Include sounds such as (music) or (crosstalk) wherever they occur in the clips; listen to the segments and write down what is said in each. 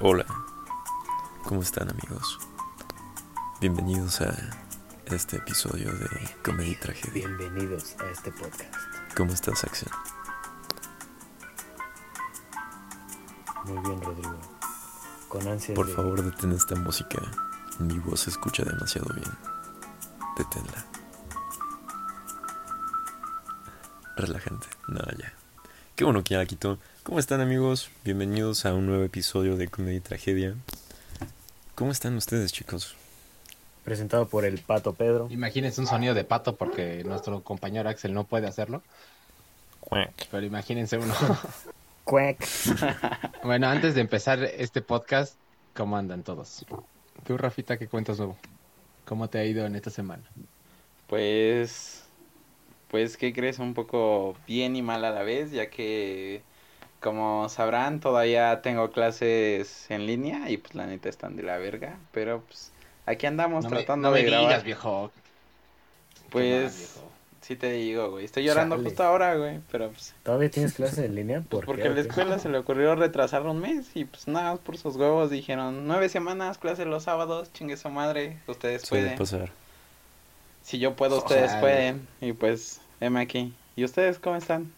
Hola, ¿cómo están amigos? Bienvenidos a este episodio de Comedia y Tragedia. Bienvenidos a este podcast. ¿Cómo estás, Acción? Muy bien, Rodrigo. Con ansias Por de- favor, detén esta música. Mi voz se escucha demasiado bien. Deténla. Relajante. No, ya. Qué bueno que ya la quitó. ¿Cómo están amigos? Bienvenidos a un nuevo episodio de Comedia y Tragedia. ¿Cómo están ustedes, chicos? Presentado por el Pato Pedro. Imagínense un sonido de pato porque nuestro compañero Axel no puede hacerlo. Pero imagínense uno. (laughs) Quack. (laughs) bueno, antes de empezar este podcast, ¿cómo andan todos? Tú, Rafita, ¿qué cuentas nuevo? ¿Cómo te ha ido en esta semana? Pues, pues, ¿qué crees? Un poco bien y mal a la vez, ya que, como sabrán, todavía tengo clases en línea y pues la neta están de la verga, pero pues aquí andamos no me, tratando no me de grabar. digas, viejo. Mal, Pues, viejo. sí te digo, güey, estoy llorando Chale. justo ahora, güey, pero pues, ¿Todavía tienes (laughs) clases en línea? pues ¿Por porque qué? a la escuela se le ocurrió retrasar un mes y pues nada, más por sus huevos dijeron, nueve semanas, clases los sábados, chingue su madre, ustedes pueden. pasar. Si yo puedo, ustedes pueden. Y pues, heme aquí. ¿Y ustedes cómo están?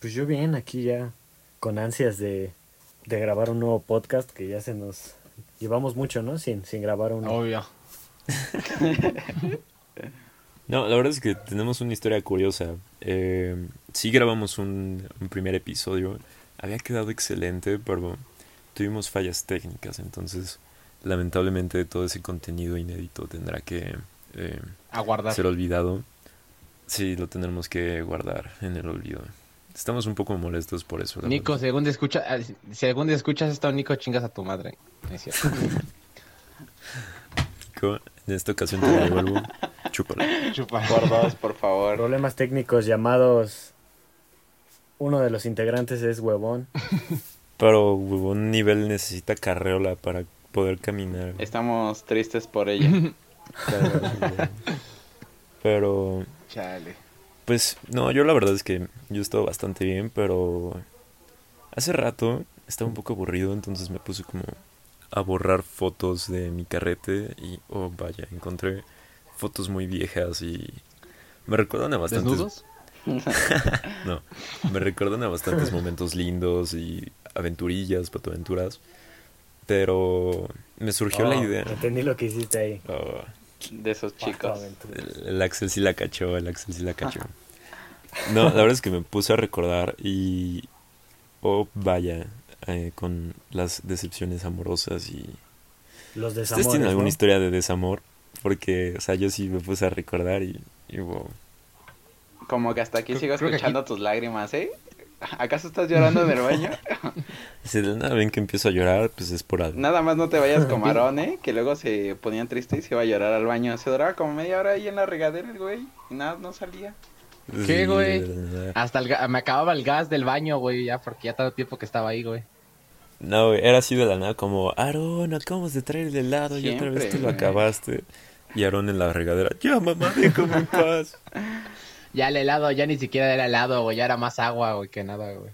Pues yo bien, aquí ya con ansias de, de grabar un nuevo podcast que ya se nos... Llevamos mucho, ¿no? Sin, sin grabar uno. Obvio. (laughs) No, la verdad es que tenemos una historia curiosa. Eh, sí grabamos un, un primer episodio. Había quedado excelente, pero tuvimos fallas técnicas. Entonces, lamentablemente, todo ese contenido inédito tendrá que eh, guardar. ser olvidado. Sí, lo tendremos que guardar en el olvido. Estamos un poco molestos por eso. la Nico, verdad. según escucha, ah, según escuchas esto, Nico, chingas a tu madre. Es cierto. (laughs) Nico, en esta ocasión te devuelvo. Chúpala. Chupa. Por dos, por favor. Problemas técnicos llamados... Uno de los integrantes es huevón. (laughs) Pero un nivel necesita carreola para poder caminar. Estamos tristes por ella. (laughs) Pero, Chale. pues, no, yo la verdad es que yo he estado bastante bien, pero hace rato estaba un poco aburrido, entonces me puse como a borrar fotos de mi carrete y, oh, vaya, encontré fotos muy viejas y me recuerdan a bastantes... ¿Desnudos? (laughs) No, me recuerdan a bastantes momentos lindos y aventurillas, patoaventuras, pero me surgió la Oh, idea... Entendí lo que hiciste ahí. Oh, De esos chicos. El, el Axel sí la cachó, el Axel sí la cachó. No, la verdad es que me puse a recordar y... Oh, vaya, eh, con las decepciones amorosas y... Los ¿Ustedes desamores, tienen alguna ¿no? historia de desamor? Porque, o sea, yo sí me puse a recordar y... y wow. Como que hasta aquí sigo escuchando tus lágrimas, ¿eh? ¿Acaso estás llorando en el baño? (laughs) Si de nada ven que empiezo a llorar, pues es por algo. Nada más no te vayas como Aarón, (laughs) ¿eh? Que luego se ponían tristes y se iba a llorar al baño. Se duraba como media hora ahí en la regadera el güey. Y nada, no salía. ¿Qué, güey? Hasta el ga- me acababa el gas del baño, güey, ya, porque ya tanto tiempo que estaba ahí, güey. No, güey, era así de la nada como, Aaron, acabamos de traer el helado y otra vez te lo güey. acabaste. Y Aaron en la regadera, ya mamá, déjame en paz. (laughs) Ya el helado ya ni siquiera era helado, güey, ya era más agua, güey, que nada, güey.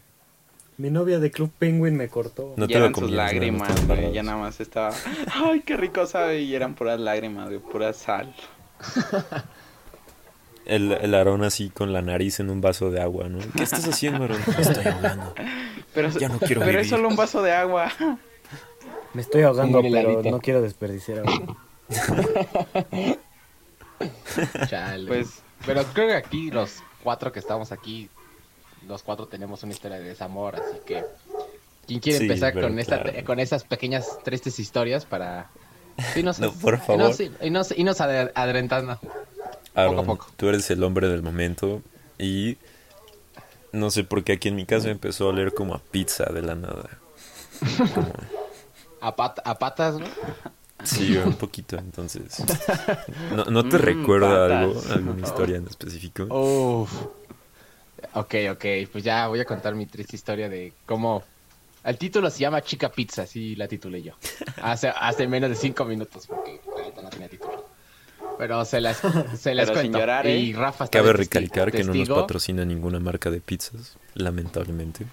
Mi novia de Club Penguin me cortó. No te eran sus lágrimas, güey. Ya nada más estaba. (laughs) Ay, qué rico sabe. Y eran puras lágrimas, güey. Pura sal. (laughs) El, el Aarón así con la nariz en un vaso de agua, ¿no? ¿Qué estás haciendo, Aarón? Me (laughs) estoy ahogando. Pero, Ya no quiero pero es solo un vaso de agua. Me estoy ahogando, pero no quiero desperdiciar agua. Chale. Pues, Pero creo que aquí los cuatro que estamos aquí, los cuatro tenemos una historia de desamor, así que ¿quién quiere Sí, empezar con esta claro. con esas pequeñas tristes historias para (laughs) No, por favor. irnos, irnos- irnos adre- adelantando? Aaron, poco. tú eres el hombre del momento y no sé por qué aquí en mi casa empezó a oler como a pizza de la nada. (laughs) Como- A, pat- a patas, ¿no? Sí, un poquito, entonces. (laughs) ¿No, no te Mm, recuerda patas. algo, alguna (laughs) historia en específico? Uf. Ok, ok, pues ya voy a contar mi triste historia de cómo... El título se llama Chica Pizza, así la titulé yo. (laughs) Hace, hace menos de cinco minutos, porque no tenía título. Pero se las, se las cuento. llorar, ¿eh? Y Rafa está Cabe recalcar que no nos testigo. patrocina ninguna marca de pizzas, lamentablemente.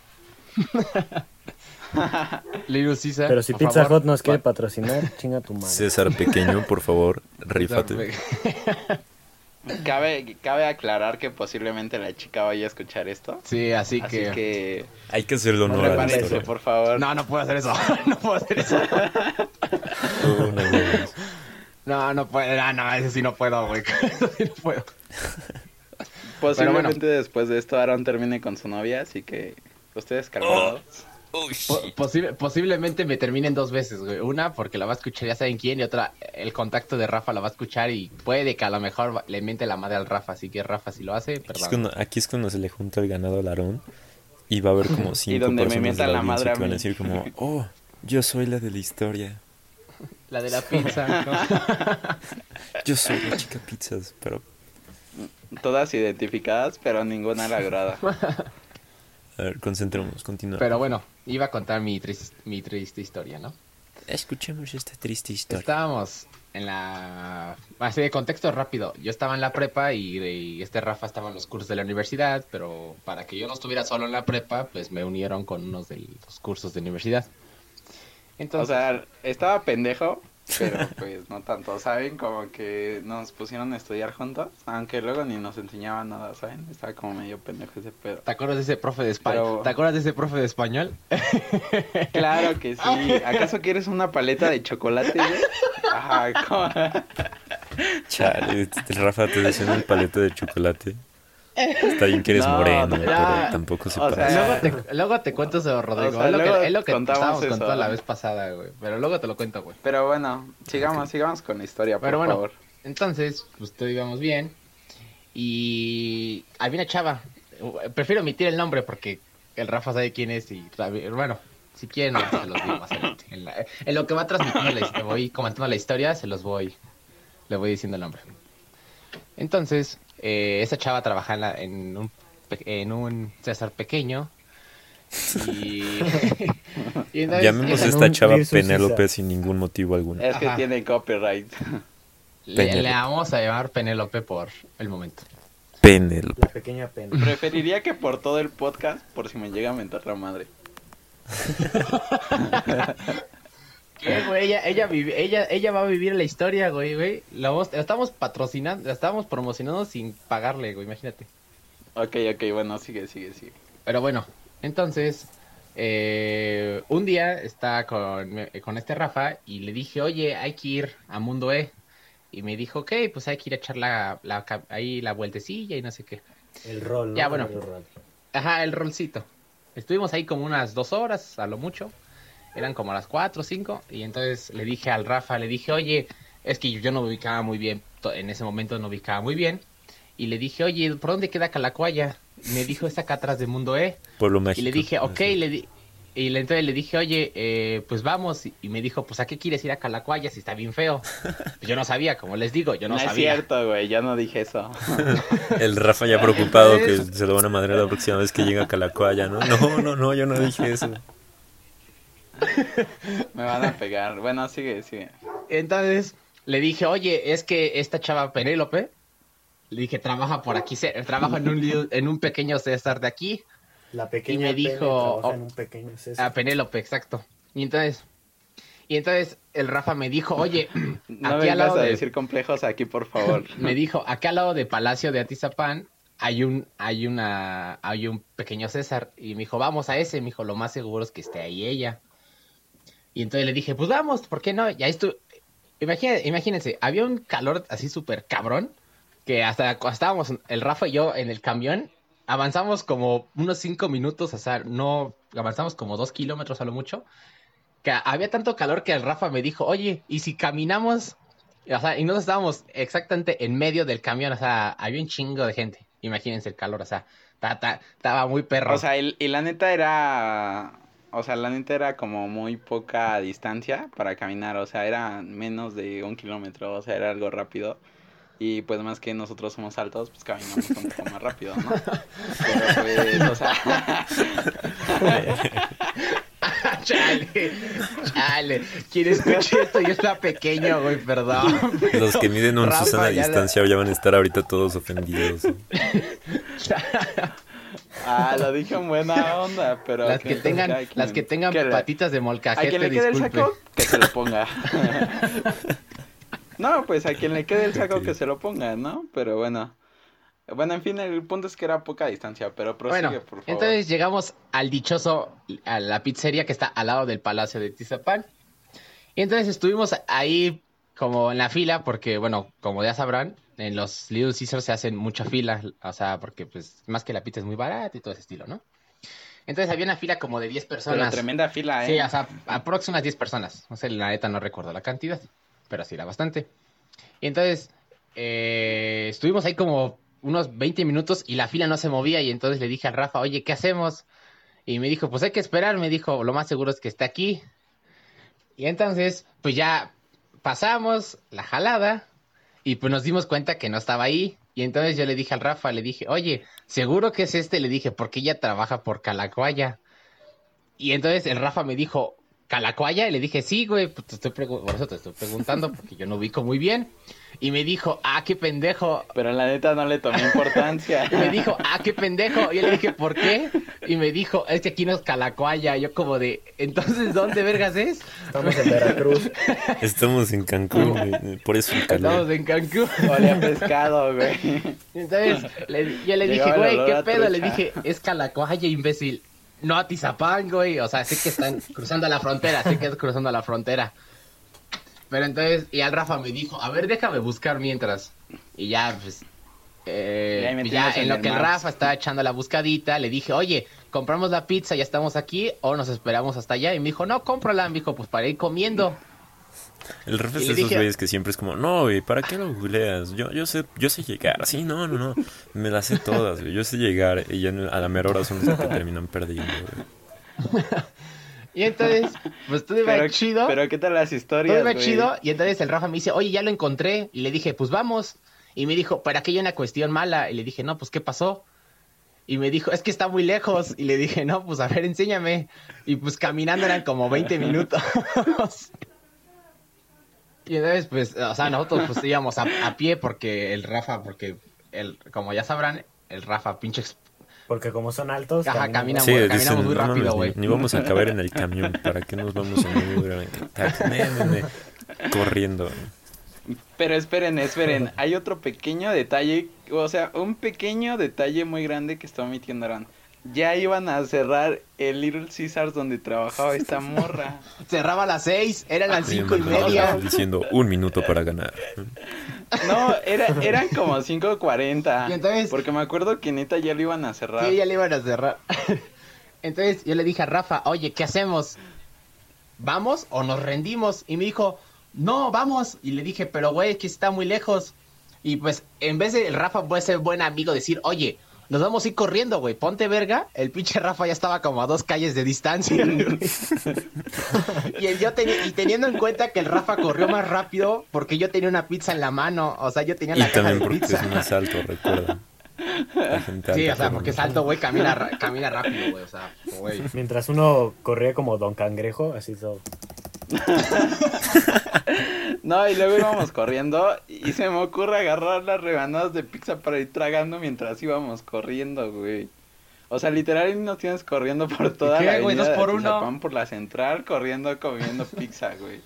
(laughs) Little Caesar. Pero si por Pizza favor, Hut nos quiere pa- patrocinar, (laughs) chinga tu madre. César Pequeño, por favor, (laughs) rífate. Cabe, cabe aclarar que posiblemente la chica vaya a escuchar esto. Sí, así, Así que... que, Hay que hacerle honor a la por favor. No, no puedo hacer eso. no puedo hacer eso. Oh, no. No, no puedo. No, no, eso sí no puedo, güey. Eso sí no puedo. Posiblemente después de esto Aaron termine con su novia, así que ustedes calmados. Oh, Po- posible- posiblemente me terminen dos veces, güey. Una porque la va a escuchar ya saben quién y otra el contacto de Rafa la va a escuchar y puede que a lo mejor le miente la madre al Rafa. Así que Rafa si lo hace, Aquí es, perdón. cuando, aquí es cuando se le junta el ganado al Aarón y va a haber como (laughs) cinco donde me personas de mientan la la madre a que van a decir como, (laughs) oh, yo soy la de la historia. (laughs) La de la pizza. ¿no? Yo soy la chica pizzas, pero Todas identificadas, pero ninguna lograda. A ver, concentrémonos, continúa. Pero bueno, iba a contar mi, tris- mi triste historia, ¿no? Escuchemos esta triste historia. Estábamos en la... Así de contexto rápido. Yo estaba en la prepa y, y este Rafa estaba en los cursos de la universidad, pero para que yo no estuviera solo en la prepa, pues me unieron con unos de los cursos de universidad. O Entonces, sea, estaba pendejo, pero (laughs) pues no tanto, ¿saben? Como que nos pusieron a estudiar juntos, aunque luego ni nos enseñaban nada, ¿saben? Estaba como medio pendejo ese pedo. ¿te acuerdas de ese profe de español? Pero- ¿Te acuerdas de ese profe de español? (laughs) Claro que sí. ¿Acaso quieres una paleta de chocolate, güey? Ajá, ¿cómo? Chale, el Rafa te decía el palete de chocolate. Está bien que eres No, moreno, pero ya. tampoco se O sea, parece. Luego te, luego te cuento sobre Rodrigo. O sea, es lo que, es lo que contamos estábamos eso. contando la vez pasada, güey. Pero luego te lo cuento, güey. Pero bueno, sigamos, sigamos con la historia, por Pero bueno, favor. entonces, pues todo íbamos bien. Y había una chava. Prefiero omitir el nombre porque el Rafa sabe quién es. Y bueno, si quieren, se los digo más adelante. En, la- en lo que va transmitiendo, voy comentando la historia, se los voy. Le voy diciendo el nombre. Entonces, eh, esa chava trabaja en, la- en un, en un César pequeño. Y. (laughs) y entonces- Llamemos a esta un chava Penélope sin ningún motivo alguno. Es que Ajá. tiene copyright. le, Penélope. le vamos a llamar Penélope por el momento. Penélope. La pequeña pena. Preferiría que por todo el podcast, por si me llega a mentar la madre. (laughs) ¿Qué, güey? Ella, ella, vivi- ella, ella va a vivir la historia, güey, güey. La, estamos patrocinando, la estamos promocionando sin pagarle, güey, imagínate. Ok, ok, bueno, sigue, sigue, sigue. Pero bueno, entonces, eh, un día está con, con este Rafa y le dije, oye, hay que ir a Mundo E. Y me dijo, ok, pues hay que ir a echar la, ahí la vueltecilla y no sé qué. El rol, ¿no? Ya, bueno. El rol. Ajá, el rolcito. Estuvimos ahí como unas dos horas, a lo mucho. Eran como las cuatro o cinco. Y entonces le dije al Rafa, le dije, oye, es que yo no me ubicaba muy bien. En ese momento no ubicaba muy bien. Y le dije, oye, ¿por dónde queda Calacuaya? Me dijo, está acá atrás de Mundo E. Pueblo Y mágico. le dije, ok, le di- y le, entonces le dije, oye, eh, pues vamos. Y, y me dijo, pues ¿a qué quieres ir a Calacuaya si está bien feo? Pues (laughs) yo no sabía, como les digo, yo no, No, es sabía. cierto, güey, yo no dije eso. (laughs) El Rafa ya preocupado (laughs) que se lo van a madrear la próxima vez que llega a Calacuaya, ¿no? No, no, no, yo no dije eso. Me van a pegar. Bueno, sigue, sigue. Entonces le dije, oye, es que esta chava Penélope, le dije, trabaja por aquí, trabaja en un, en un pequeño César de aquí. La pequeña me pena dijo- trabaja en un pequeño César. A Penélope, exacto. Y entonces, y entonces el Rafa me dijo, oye, (clears throat) No aquí al lado a de, decir complejos aquí, por favor. (laughs) me dijo, acá al lado de Palacio de Atizapán hay un, hay una, hay un pequeño César. Y me dijo, vamos a ese, me dijo, lo más seguro es que esté ahí ella. Y entonces le dije, pues vamos, ¿por qué no? Y ahí estuve. Imagínense, había un calor así súper cabrón, que hasta estábamos el Rafa y yo en el camión, avanzamos como unos cinco minutos, o sea, no, avanzamos como dos kilómetros a lo mucho, que había tanto calor que el Rafa me dijo, oye, ¿y si caminamos? O sea, y nosotros estábamos exactamente en medio del camión, o sea, había un chingo de gente, imagínense el calor, o sea, ta- ta- estaba muy perro. O sea, y la neta era... O sea, la neta era como muy poca distancia para caminar. O sea, era menos de un kilómetro. O sea, era algo rápido. Y pues más que nosotros somos altos, pues caminamos un poco más rápido, ¿no? Pero pues, o sea... (laughs) chale, chale, quien escuche esto yo estaba pequeño, güey, perdón. Los que miden un Rafa, Susana a ya la- distancia ya van a estar ahorita todos ofendidos. (laughs) Ah, lo dije en buena onda, pero... Las que ok, tengan, quien- las que tengan que patitas de A molcajete, quien le quede el disculpe. saco, que se lo ponga. (laughs) no, pues a quien le quede el saco que se lo ponga, ¿no? Pero bueno. Bueno, en fin, el punto es que era poca distancia, pero prosigue, Bueno, por favor. entonces llegamos al dichoso, a la pizzería que está al lado del Palacio de Tizapán. Y entonces estuvimos ahí como en la fila, porque bueno, como ya sabrán, en los Little Caesars se hacen mucha fila, o sea, porque pues más que la pizza es muy barata y todo ese estilo, ¿no? Entonces había una fila como de 10 Pero personas. tremenda fila, ¿eh? Sí, o sea, aproximadamente 10 personas. No sé, la neta no recuerdo la cantidad, pero sí era bastante. Y entonces, eh, estuvimos ahí como unos 20 minutos y la fila no se movía y entonces le dije a Rafa, oye, ¿qué hacemos? Y me dijo, pues hay que esperar, me dijo, lo más seguro es que esté aquí. Y entonces, pues ya pasamos la jalada y pues nos dimos cuenta que no estaba ahí. Y entonces yo le dije al Rafa, le dije, oye, ¿seguro que es este? Le dije, porque ella trabaja por Calacuaya. Y entonces el Rafa me dijo, ¿Calacuaya? Y le dije, sí, güey, pues te estoy por eso te estoy preguntando, porque yo no ubico muy bien. Y me dijo, ah, qué pendejo. Pero la neta no le tomé importancia. (laughs) Y me dijo, ah, qué pendejo. Y yo le dije, ¿por qué? Y me dijo, es que aquí no es Calacuaya. Yo como de, entonces, ¿dónde vergas es? Estamos en Veracruz. (laughs) Estamos en Cancún, güey, por eso el Estamos calor. en Cancún. (laughs) Olía a pescado, güey. Entonces, le- yo le dije, güey, ¿qué pedo? Le dije, es Calacuaya, imbécil. No a Tizapán, güey. O sea, sé que están (laughs) cruzando la frontera, sé que es cruzando la frontera. Pero entonces, y al Rafa me dijo, a ver, déjame buscar mientras. Y ya, pues, eh, ya en en lo que el. Rafa estaba echando la buscadita, le dije, oye, compramos la pizza, ya estamos aquí, o nos esperamos hasta allá. Y me dijo, no, cómprala. Me dijo, pues para ir comiendo. El ref es de esos güeyes que siempre es como, no, güey, ¿para qué lo googleas? Yo, yo sé, yo sé llegar. Sí, no, no, no. Me las sé todas, güey. Yo sé llegar y ya a la mera hora son los que terminan perdiendo, güey. Y entonces, pues todo iba Pero, chido. pero ¿qué tal las Todo historias, iba güey? chido y entonces el Rafa me dice, oye, ya lo encontré. Y le dije, pues vamos. Y me dijo, pero aquí hay una cuestión mala. Y le dije, no, pues ¿qué pasó? Y me dijo, es que está muy lejos. Y le dije, no, pues a ver, enséñame. Y pues caminando eran como 20 minutos. (laughs) y entonces, pues, o sea, nosotros pues íbamos a, a pie porque el Rafa, porque, el, como ya sabrán, el Rafa, pinche... Porque como son altos, Ajá, caminan- camina Sí, caminamos dicen, muy "No rápido, güey". Ni, ni vamos a caber en el camión. ¿Para qué nos vamos ne, ne. Corriendo. Pero esperen, esperen. Hay otro pequeño detalle, o sea, un pequeño detalle muy grande que está omitiendo Aran. Ya iban a cerrar el Little Caesars donde trabajaba esta (laughs) morra. Cerraba a las 6, eran las 5 y me media. Diciendo un minuto para ganar. No, era, eran como 5.40. Y entonces- Porque me acuerdo que neta ya lo iban a cerrar. Sí, ya le iban a cerrar. (laughs) Entonces yo le dije a Rafa, oye, ¿qué hacemos? ¿Vamos o nos rendimos? Y me dijo, no, vamos. Y le dije, pero güey, que está muy lejos. Y pues, en vez de el Rafa puede ser buen amigo, decir, oye, nos vamos a ir corriendo, güey, ponte verga. El pinche Rafa ya estaba como a dos calles de distancia. (laughs) y, el- yo teni- y teniendo en cuenta que el Rafa corrió más rápido porque yo tenía una pizza en la mano. O sea, yo tenía Y la caja también de porque pizza. es un asalto, recuerda. Sí, o sea, porque es nosotros. alto, güey, camina, camina rápido, güey, o sea, güey. Mientras uno corría como Don Cangrejo, así todo. (laughs) No, y luego íbamos corriendo y se me ocurre agarrar las rebanadas de pizza para ir tragando mientras íbamos corriendo, güey. O sea, literal nos tienes corriendo por toda la güey? por la central, corriendo, comiendo pizza, güey.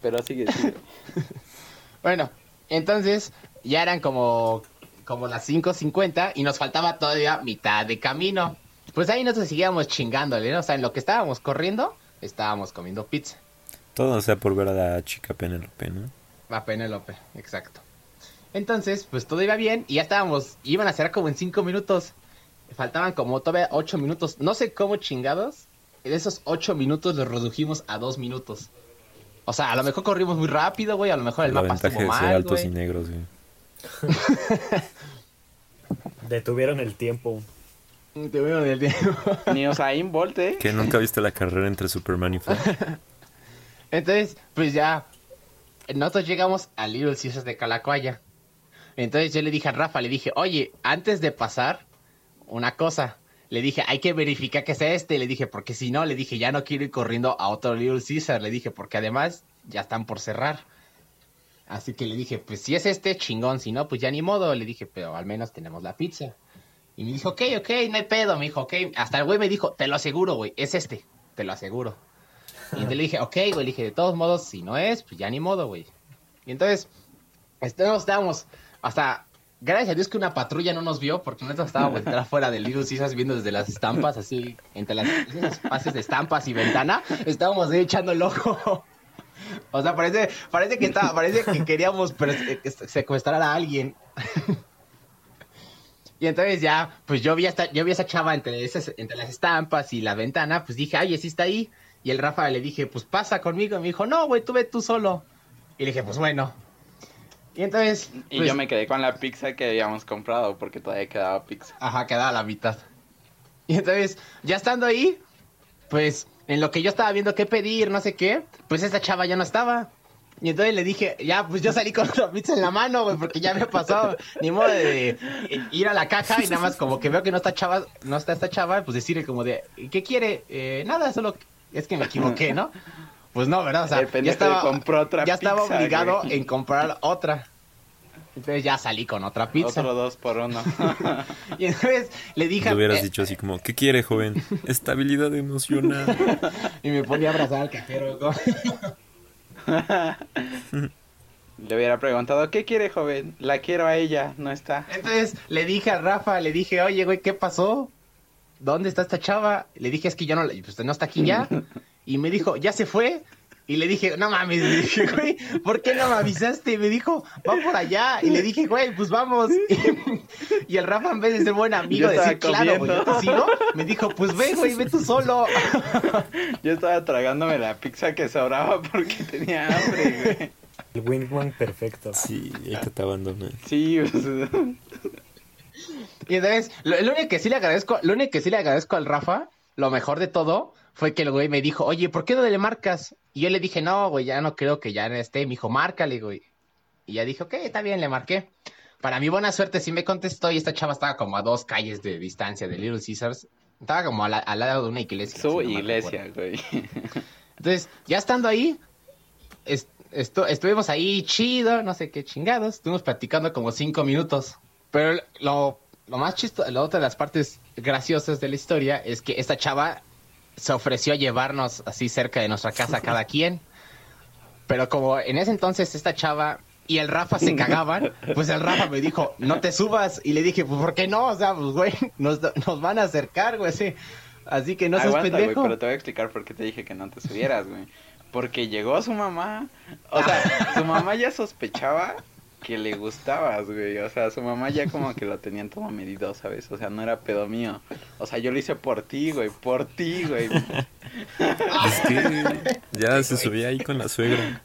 Pero sigue, sigue. (laughs) Bueno, entonces ya eran como, como las 5.50 y nos faltaba todavía mitad de camino. Pues ahí nosotros seguíamos chingándole, ¿no? O sea, en lo que estábamos corriendo, estábamos comiendo pizza. Todo sea por ver a la chica Penélope, ¿no? A Penélope, exacto. Entonces, pues todo iba bien y ya estábamos, iban a cerrar como en 5 minutos. Faltaban como todavía 8 minutos. No sé cómo chingados. De esos 8 minutos los redujimos a 2 minutos. O sea, a lo mejor corrimos muy rápido, güey. A lo mejor el La mapa estuvo de ser mal, altos y güey. negros, güey. (laughs) (laughs) Detuvieron el tiempo. Te veo en el tiempo. (laughs) Ni Usain Bolt, ¿eh? ¿Que nunca viste la carrera entre Superman y Flash? (laughs) Entonces, pues ya, nosotros llegamos a Little Caesars de Calacuaya. Entonces yo le dije a Rafa, le dije, oye, antes de pasar, una cosa. Le dije, hay que verificar que sea este. Le dije, porque si no, le dije, ya no quiero ir corriendo a otro Little Caesar. Le dije, porque además ya están por cerrar. Así que le dije, pues si es este, chingón. Si no, pues ya ni modo. Le dije, pero al menos tenemos la pizza. Y me dijo, ok, ok, no hay pedo. Me dijo, ok. Hasta el güey me dijo, te lo aseguro, güey, es este. Te lo aseguro. Y le dije, ok, güey. Le dije, de todos modos, si no es, pues ya ni modo, güey. Y entonces, estábamos, hasta. Gracias a Dios que una patrulla no nos vio, porque nosotros estábamos afuera del Little Caesars viendo desde las estampas, así, entre las esos pases de estampas y ventana, estábamos ahí echando el ojo. O sea, parece, parece que estaba, parece que queríamos eh, secuestrar a alguien. Y entonces ya, pues yo vi esta, yo vi a esa chava entre esas, entre las estampas y la ventana, pues dije, ay, sí está ahí. Y el Rafa le dije, pues pasa conmigo. Y me dijo, no, güey, tú ve tú solo. Y le dije, pues bueno. Y entonces. Y pues, yo me quedé con la pizza que habíamos comprado porque todavía quedaba pizza. Ajá, quedaba la mitad. Y entonces, ya estando ahí, pues en lo que yo estaba viendo qué pedir, no sé qué, pues esa chava ya no estaba. Y entonces le dije, ya, pues yo salí con (laughs) la pizza en la mano, güey, porque ya me ha pasado. Ni modo de, de ir a la caja y nada más como que veo que no está chava, no está esta chava, pues decirle como de, ¿qué quiere? Eh, nada, solo es que me equivoqué, ¿no? Pues no, ¿verdad? O sea, ya estaba, compró otra ya estaba pizza, obligado güey. en comprar otra. Entonces ya salí con otra pizza. Otro dos por uno. (laughs) Y entonces le dije... Le hubieras eh, dicho así como, ¿qué quiere, joven? (laughs) Estabilidad emocional. Y me ponía a abrazar al cajero. ¿no? (laughs) Le hubiera preguntado, ¿qué quiere, joven? La quiero a ella, no está. Entonces le dije a Rafa, le dije, oye, güey, ¿qué pasó? ¿Dónde está esta chava? Le dije, es que ya no, la- pues no está aquí ya. (laughs) Y me dijo, ¿ya se fue? Y le dije, no mames, le dije, güey, ¿por qué no me avisaste? Y me dijo, va por allá. Y le dije, güey, pues vamos. Y, el Rafa, en vez de ser buen amigo, decir, claro, güey, yo te comiendo. sigo, me dijo, pues ve, güey, ve tú solo. (laughs) Yo estaba tragándome la pizza que sobraba porque tenía hambre, güey. El wingman perfecto. Sí, ahí que te abandoné. Sí, o sea, Y entonces, lo, lo único que sí le agradezco, lo único que sí le agradezco al Rafa, lo mejor de todo, fue que el güey me dijo, oye, ¿por qué no le marcas? Y yo le dije, no, güey, ya no creo que ya esté. Me dijo, márcale, güey. Y ya dije, ok, está bien, le marqué. Para mi buena suerte sí me contestó y esta chava estaba como a dos calles de distancia de Little Caesars. Estaba como la- al lado de una iglesia. su si no iglesia, güey. (laughs) Entonces, ya estando ahí, est- estu- estuvimos ahí chido, no sé qué chingados. Estuvimos platicando como cinco minutos. Pero lo, lo más chistoso, la otra de las partes graciosas de la historia es que esta chava se ofreció a llevarnos así cerca de nuestra casa cada quien. Pero como en ese entonces esta chava y el Rafa se cagaban, pues el Rafa me dijo, no te subas. Y le dije, pues ¿por qué no? O sea, pues güey, nos, nos van a acercar, güey, así. Así que no seas Aguanta, güey, pendejo. pero te voy a explicar por qué te dije que no te subieras, güey. Porque llegó su mamá, o sea, su mamá ya sospechaba que le gustabas, güey. O sea, su mamá ya como que lo tenían todo medido, ¿sabes? O sea, no era pedo mío. O sea, yo lo hice por ti, güey, por ti, güey. Es que ya se subía ahí con la suegra.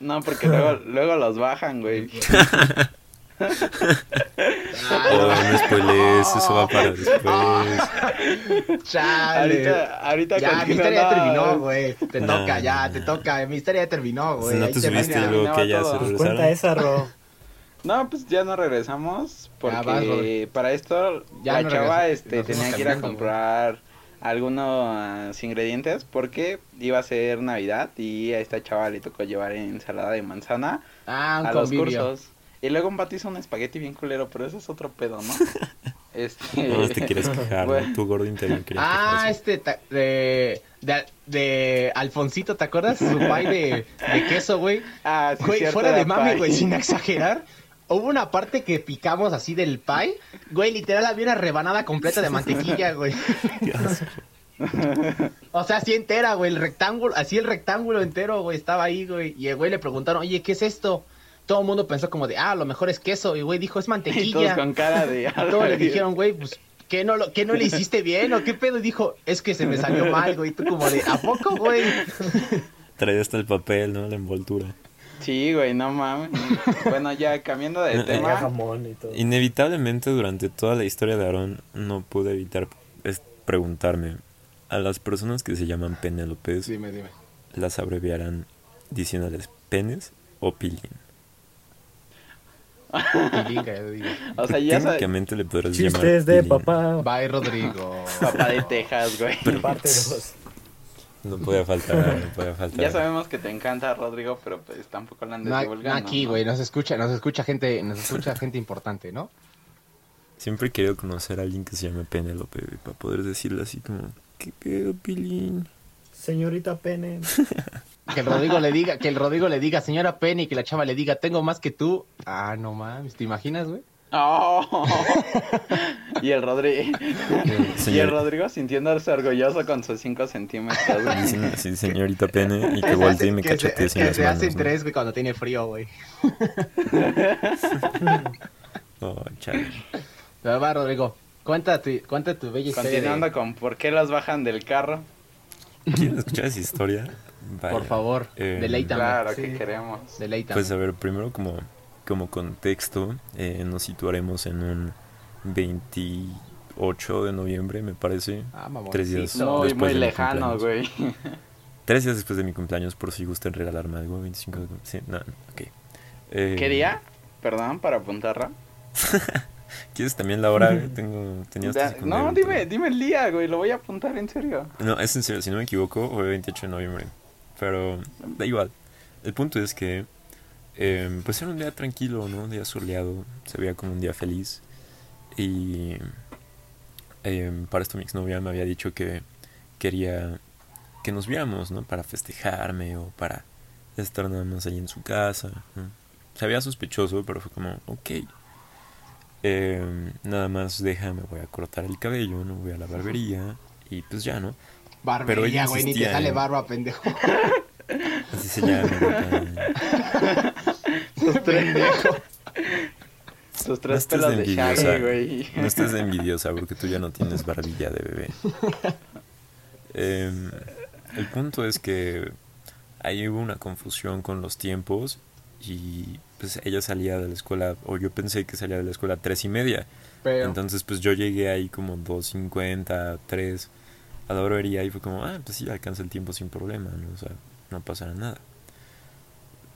No, porque luego, luego los bajan, güey. (laughs) Oh, no spoilees, eso va para después. Chale. Ahorita, ahorita Ya, mi historia ya no, terminó, güey. Te No, toca, ya, no, te no. toca. Mi historia ya terminó, güey. Si no Ahí te subiste luego que ya todo. se Pues cuenta regresaron. esa, Ro. (laughs) No, pues ya no regresamos porque Ya vas, Robert. para esto Ya la no chava regresamos, este nos tenía que ir a comprar algunos ingredientes porque iba a ser Navidad y a esta chava le tocó llevar ensalada de manzana Ah, a los cursos. Y luego un vato hizo un espagueti bien culero, pero eso es otro pedo, ¿no? (laughs) este... No te quieres (laughs) quejar, Bueno. ¿no? tu gordo interior Ah, quejarse. este, ta- de, de, de Alfonsito, ¿te acuerdas? Su pay de, de queso, güey. Ah, sí, Güey, cierto, fuera de mami, pie. güey, sin exagerar. Hubo una parte que picamos así del pie. Güey, literal había una rebanada completa de mantequilla, güey. (laughs) O sea, así entera, güey, el rectángulo, así el rectángulo entero, güey, estaba ahí, güey. Y el güey le preguntaron, oye, ¿qué es esto? Todo el mundo pensó como de, ah, lo mejor es queso. Y güey dijo, es (laughs) Y todos mantequilla. con cara de... Y todos le dijeron, güey, pues, ¿qué no, lo, ¿qué no le hiciste bien o qué pedo? Y dijo, es que se me salió mal, güey. Y tú como de, ¿a poco, güey? (laughs) Traía hasta el papel, ¿no? La envoltura. Sí, güey, no mames. Bueno, ya cambiando de (laughs) tema. jamón y todo. Inevitablemente durante toda la historia de Aarón no pude evitar es- preguntarme a las personas que se llaman Penélopes Dime, dime. las abreviarán diciéndoles penes o pilín. Pilinga, ya digo. O sea, ya. Técnicamente le podrás llamar Chistes de pilín. papá. Bye, Rodrigo. Papá de Texas, güey. Parte 2. No podía faltar, no podía faltar. Ya sabemos que te encanta Rodrigo, pero pues tampoco lo andes No, divulgando. no aquí, ¿no? güey, nos escucha, nos escucha gente, nos escucha (laughs) gente importante, ¿no? Siempre he querido conocer a alguien que se llame Penélope, güey, para poder decirle así como, ¿qué pedo, Pilín? Señorita Pene. (laughs) Que el Rodrigo le diga, que el Rodrigo le diga, señora Penny, y que la chava le diga, tengo más que tú. Ah, no mames, ¿te imaginas, güey? Oh. y el Rodrigo. (laughs) y el Rodrigo sintiéndose orgulloso con sus 5 centímetros. güey. Dicen así, señorita Pene, y que voltee hace- y me cachetee sin que las se manos. hacen ¿no? tres, güey, cuando tiene frío, güey. (laughs) Oh, chale. Pero va, Rodrigo, cuenta tu, cuenta tu bella historia. de- Continuando con por qué los bajan del carro. ¿Quieren escuchar esa historia? Vaya. Por favor, Eh, deleítame. Claro Sí. que queremos. Deleítame. Pues a ver, primero como, como contexto, eh, nos situaremos en un 28 de noviembre, me parece. ah, mamón. tres días. Sí, No, después muy de mi lejano, cumpleaños. güey. Tres días después de mi cumpleaños, por si gustan regalarme algo, 25 de... Sí, no, ok. Eh, ¿Qué día? Perdón, para apuntarla. (laughs) ¿Quieres también la hora? (laughs) Tengo, tenía hasta Da- secundaria No, dime, dime el día, güey. Lo voy a apuntar en serio. No, es en serio, si no me equivoco, fue 28 de noviembre. Pero da igual. El punto es que, eh, pues era un día tranquilo, ¿no? Un día soleado, se veía como un día feliz. Y eh, para esto mi exnovia me había dicho que quería que nos viéramos, ¿no? Para festejarme o para estar nada más ahí en su casa. Se veía sospechoso, pero fue como, ok. Eh, nada más déjame, voy a cortar el cabello, no voy a la barbería y pues ya, ¿no? Pero ella Barbería, güey, ni te sale barba, pendejo. (laughs) Así se llama. tres, tus No tres estés pelos de. Shaggy, güey. No estés de envidiosa porque tú ya no tienes barbilla de bebé. Em, el punto es que ahí hubo una confusión con los tiempos y pues ella salía de la escuela, o yo pensé que salía de la escuela a tres y media. Pero, Entonces pues yo llegué ahí como 2.50, 3 a la barbería y fue como, ah, pues sí, alcanza el tiempo sin problema, ¿no? O sea, no pasará nada.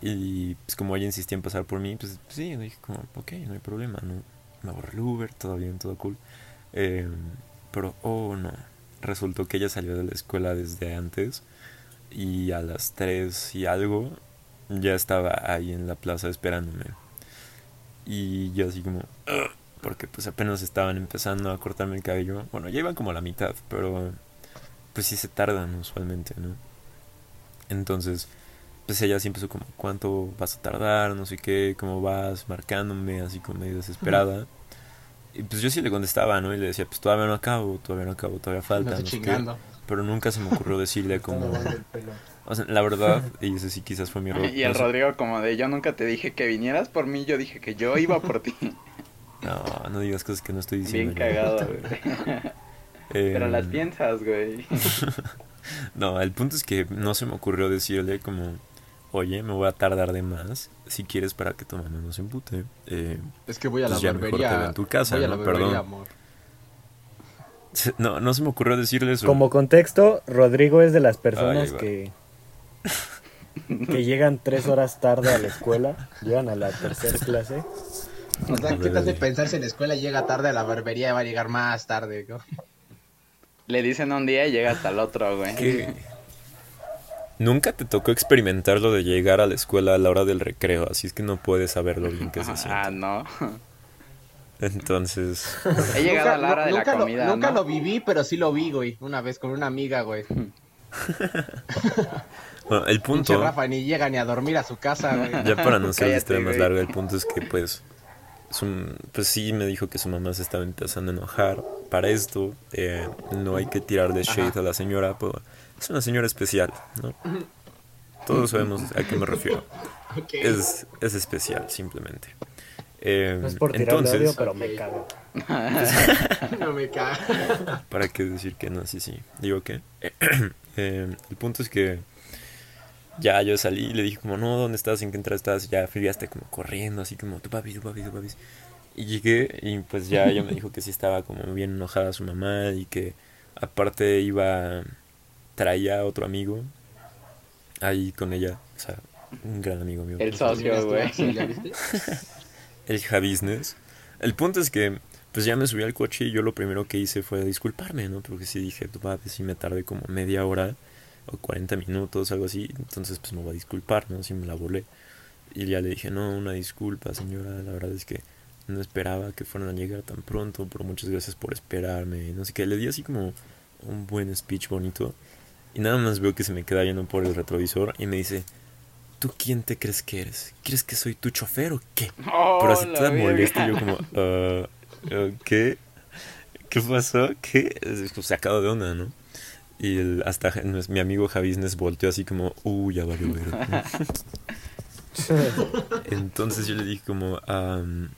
Y pues como ella insistía en pasar por mí, pues sí, dije como, ok, no hay problema, ¿no? Me ahorré el Uber, todo bien, todo cool. Eh, pero, oh no, resultó que ella salió de la escuela desde antes y a las 3 y algo ya estaba ahí en la plaza esperándome. Y yo así como, "Ugh", porque pues apenas estaban empezando a cortarme el cabello. Bueno, ya iban como a la mitad, pero pues sí se tardan usualmente, ¿no? Entonces, pues ella sí empezó como, ¿cuánto vas a tardar? No sé qué, ¿cómo vas? Marcándome, así como medio desesperada. Y pues yo sí le contestaba, ¿no? Y le decía, pues todavía no acabo, todavía no acabo, todavía falta, no sé qué. Pero nunca se me ocurrió decirle (laughs) como... O sea, la verdad, (laughs) y ese sí quizás fue mi error. Y el no sé- Rodrigo como de yo nunca te dije que vinieras por mí, yo dije que yo iba por ti. (laughs) No, no digas cosas que no estoy diciendo. Bien yo. cagado, Pero las piensas, güey. (laughs) No, el punto es que no se me ocurrió decirle como, oye, me voy a tardar de más. Si quieres para que tu mamá no se empute. Eh, Es que voy a la Pues ya mejor te barbería. en tu casa, voy a la ¿no? barbería, Perdón. amor. (laughs) no, no se me ocurrió decirle eso. Como contexto, Rodrigo es de las personas que, que llegan tres horas tarde a la escuela, llegan a la tercera clase. O sea, ¿qué hace Bebé. pensar si en la escuela llega tarde a la barbería y va a llegar más tarde? ¿no? Le dicen un día y llega hasta el otro, güey. ¿Qué? Nunca te tocó experimentar lo de llegar a la escuela a la hora del recreo, así es que no puedes saber lo bien que se (laughs) Ah, siente. no. Entonces, He llegado a la hora de la nunca lo- comida, nunca ¿no? lo viví, pero sí lo vi, güey. Una vez con una amiga, güey. (laughs) bueno, el Pinche punto, Rafa ni llega ni a dormir a su casa, güey. ya para no (laughs) ser historia más larga, el punto es que pues, su- pues sí me dijo que su mamá se estaba empezando a enojar. Para esto, eh, no hay que tirarle shade a la señora, pues es una señora especial, ¿no? Todos sabemos a qué me refiero. (laughs) Es, es especial, simplemente. Eh, No es por tirarle entonces, odio, pero me cago. (laughs) No me caga. ¿Para qué decir que no? Sí, sí. Digo que. eh, (clears throat) el punto es que. Ya yo salí y le dije, como, no, ¿dónde estás? ¿En qué entrada estás? Ya fui hasta como corriendo, así como, tu papi, tu papi, tu papi. Y llegué y pues ya ella me dijo que sí estaba como bien enojada su mamá y que aparte iba. Traía a otro amigo ahí con ella. O sea, un gran amigo mío. El socio, güey. ¿Sí, ¿Ya viste? (laughs) el Javisnes. El punto es que, pues ya me subí al coche y yo lo primero que hice fue disculparme, ¿no? Porque sí dije, "Va, pues sí me tardé como media hora o 40 minutos, algo así. Entonces, pues me voy a disculpar, ¿no? Si me la volé. Y ya le dije, no, una disculpa, señora, la verdad es que no esperaba que fueran a llegar tan pronto, pero muchas gracias por esperarme, no sé qué, le di así como un buen speech bonito y nada más veo que se me queda viendo por el retrovisor y me dice, ¿tú quién te crees que eres? ¿Crees que soy tu chofer o qué? Oh, pero así toda molesta y yo como, "Ah, ah, ¿qué? ¿Qué pasó? ¿Qué? Es- pues, sacado de onda, ¿no? Y el- hasta mi amigo Javisnes volteó así como, uy, ya valió ver. (laughs) Entonces yo le dije como, "Am,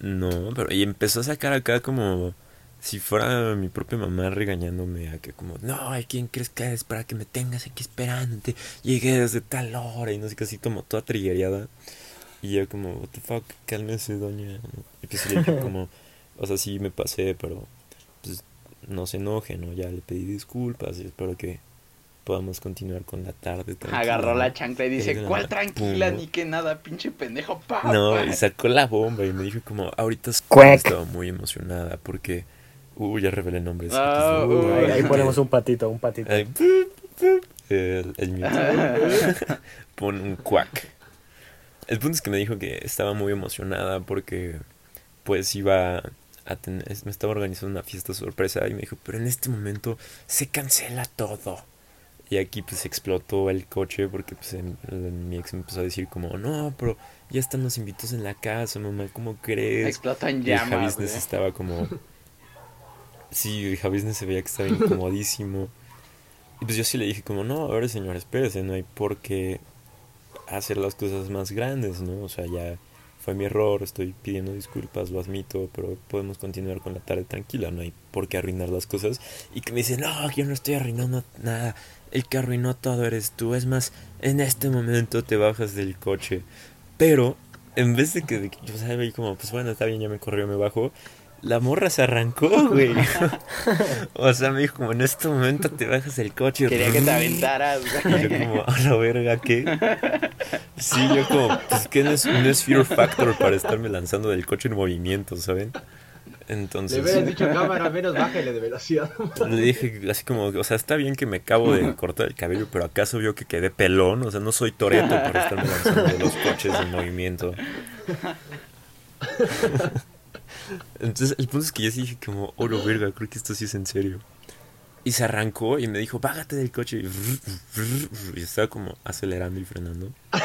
no, pero y empezó a sacar acá como si fuera mi propia mamá regañándome a que como, no, ¿a quién crees que eres para que me tengas aquí esperándote? Llegué desde tal hora y no sé qué, así como toda trigueada. Y yo como, what the fuck, cálmese, doña. Y pues le dije como, o sea, sí me pasé, pero no se enoje, ¿no? Ya le pedí disculpas y espero que podamos continuar con la tarde. tranquila, Agarró la chancla y dice, ¿cuál tranquila? pum. Ni que nada, pinche pendejo, pa. No, pa". y sacó la bomba y me dijo como, ahorita estaba muy emocionada porque, uh, ya revelé nombres. Ah, Uh, uy. Ahí, ahí ponemos un patito, un patito. Pup, el. (laughs) Pon un cuac. El punto es que me dijo que estaba muy emocionada porque pues iba a tener, me estaba organizando una fiesta sorpresa y me dijo, pero en este momento se cancela todo. Y aquí pues explotó el coche porque pues en- en- mi ex me empezó a decir como, no, pero ya están los invitados en la casa, mamá, ¿cómo crees? Explota en Y el llamas, Javisnes estaba como... (laughs) Sí, Javisnes se veía que estaba incomodísimo. Y pues yo sí le dije como, no, a ver señor, espérese, no hay por qué hacer las cosas más grandes, ¿no? O sea, ya fue mi error, estoy pidiendo disculpas, lo admito, pero podemos continuar con la tarde tranquila, no hay por qué arruinar las cosas. Y que me dice, no, yo no estoy arruinando nada, el que arruinó todo eres tú, es más, en este momento te bajas del coche. Pero, en vez de que, yo sabía ahí como, pues bueno, está bien, ya me corrió, me bajo, la morra se arrancó, (laughs) güey. o sea, me dijo como, en este momento te bajas del coche. Quería que te aventaras, Y yo güey. como, a la verga, ¿qué? Sí, yo como, pues que no es, no es fear factor para estarme lanzando del coche en movimiento, ¿saben? Le Entonces hubieras dicho cámara, menos bájale de velocidad. le dije así como, o sea, está bien que me acabo de cortar el cabello, pero acaso vio que quedé pelón, o sea, no soy toreto para estarme lanzando de los coches en movimiento. Entonces, el punto es que yo sí dije como, oro verga, creo que esto sí es en serio. Y se arrancó y me dijo, bájate del coche. Y, y estaba como acelerando y frenando. (laughs)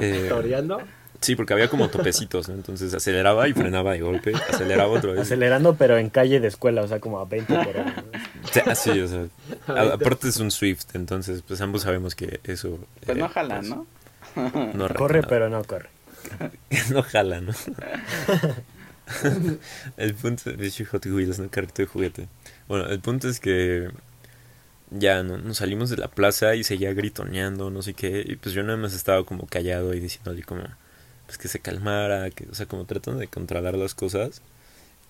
Eh, Toreando. sí, porque había como topecitos, ¿no? Entonces aceleraba y frenaba de golpe, aceleraba otra vez. Acelerando, pero en calle de escuela, o sea, como a 20 por hora. ¿no? Sí, o sea, aparte es un Swift, entonces pues ambos sabemos que eso... Pues eh, no jalan, pues, ¿no? Corre, nada. pero no corre. (laughs) no jala, ¿no? (laughs) (laughs) el punto es que ya no, nos salimos de la plaza y seguía gritoneando, no sé qué, y pues yo nada más estaba como callado y diciéndole como pues que se calmara, que, o sea, como tratando de controlar las cosas.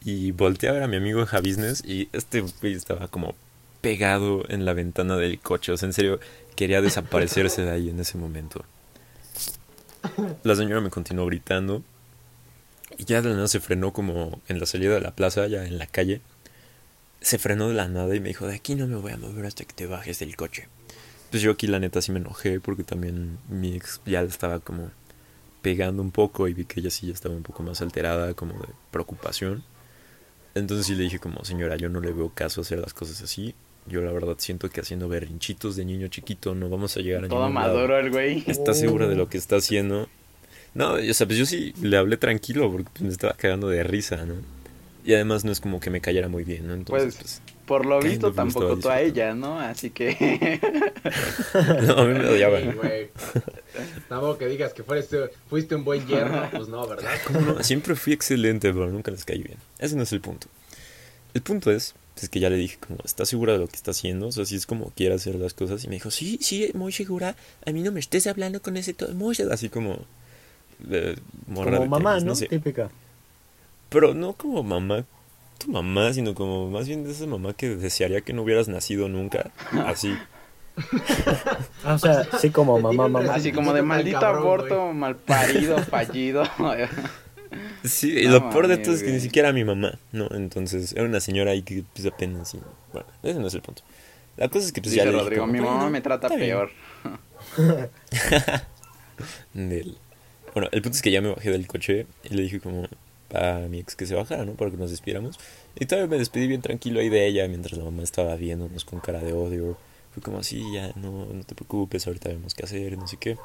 Y volteé a ver a mi amigo Javisnes y este estaba como pegado en la ventana del coche, o sea, en serio, quería desaparecerse de ahí en ese momento. La señora me continuó gritando y ya de la nada se frenó como en la salida de la plaza, ya en la calle. Se frenó de la nada y me dijo, de aquí no me voy a mover hasta que te bajes del coche. Pues yo aquí la neta sí me enojé porque también mi ex ya le estaba como pegando un poco y vi que ella sí ya estaba un poco más alterada, como de preocupación. Entonces sí le dije como, señora, yo no le veo caso hacer las cosas así. Yo la verdad siento que haciendo berrinchitos de niño chiquito no vamos a llegar a Todo ningún lado. maduro el güey. ¿Está segura de lo que está haciendo? No, o sea, pues yo sí le hablé tranquilo porque pues, me estaba cagando de risa, ¿no? Y además no es como que me cayera muy bien, ¿no? Entonces, Pues, Por lo visto tampoco tú a ella, ¿no? Así que... pues, (laughs) no, a mí me odiaban. Sí, güey. Tampoco que digas que fuiste, fuiste un buen yerno, pues no, ¿verdad? (laughs) No, siempre fui excelente, pero nunca les caí bien. Ese no es el punto. El punto es, es que ya le dije como, ¿estás segura de lo que está haciendo? O sea, si es como quiere hacer las cosas. Y me dijo, sí, sí, muy segura. A mí no me estés hablando con ese todo. Muy segura. Así como... morra Como de mamá, tenis, ¿no? sé. Típica. Pero no como mamá, tu mamá, sino como más bien de esa mamá que desearía que no hubieras nacido nunca. (laughs) Así. Ah, o sea, sí como (laughs) mamá, mamá. Así como de maldito cabrón, aborto, mal parido, (laughs) fallido. Sí, y No lo peor de todo es que ni siquiera era mi mamá, ¿no? Entonces, era una señora ahí que pues apenas sí. Bueno, ese no es el punto. La cosa es que pues Dice ya le dije Rodrigo, como, mi mamá "Bueno, me trata está bien". peor. Del- Bueno, el punto es que ya me bajé del coche y le dije como, a mi ex que se bajara, ¿no? Para que nos despiéramos. Y todavía me despedí bien tranquilo ahí de ella mientras la mamá estaba viéndonos con cara de odio. Fue como así, ya, no, no te preocupes, ahorita vemos qué hacer, no sé qué.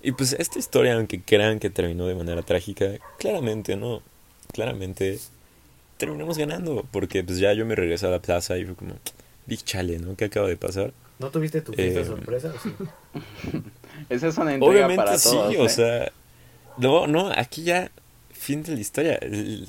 Y pues esta historia, aunque crean que terminó de manera trágica, claramente no, claramente terminamos ganando, porque pues ya yo me regresé a la plaza y fue como, big chale, ¿no? ¿Qué acaba de pasar? ¿No tuviste tu fiesta Eh, sorpresa? o sí? (laughs) Esa es una entrega Obviamente para sí, todos. o ¿eh? sea, no, no, aquí ya, fin de la historia.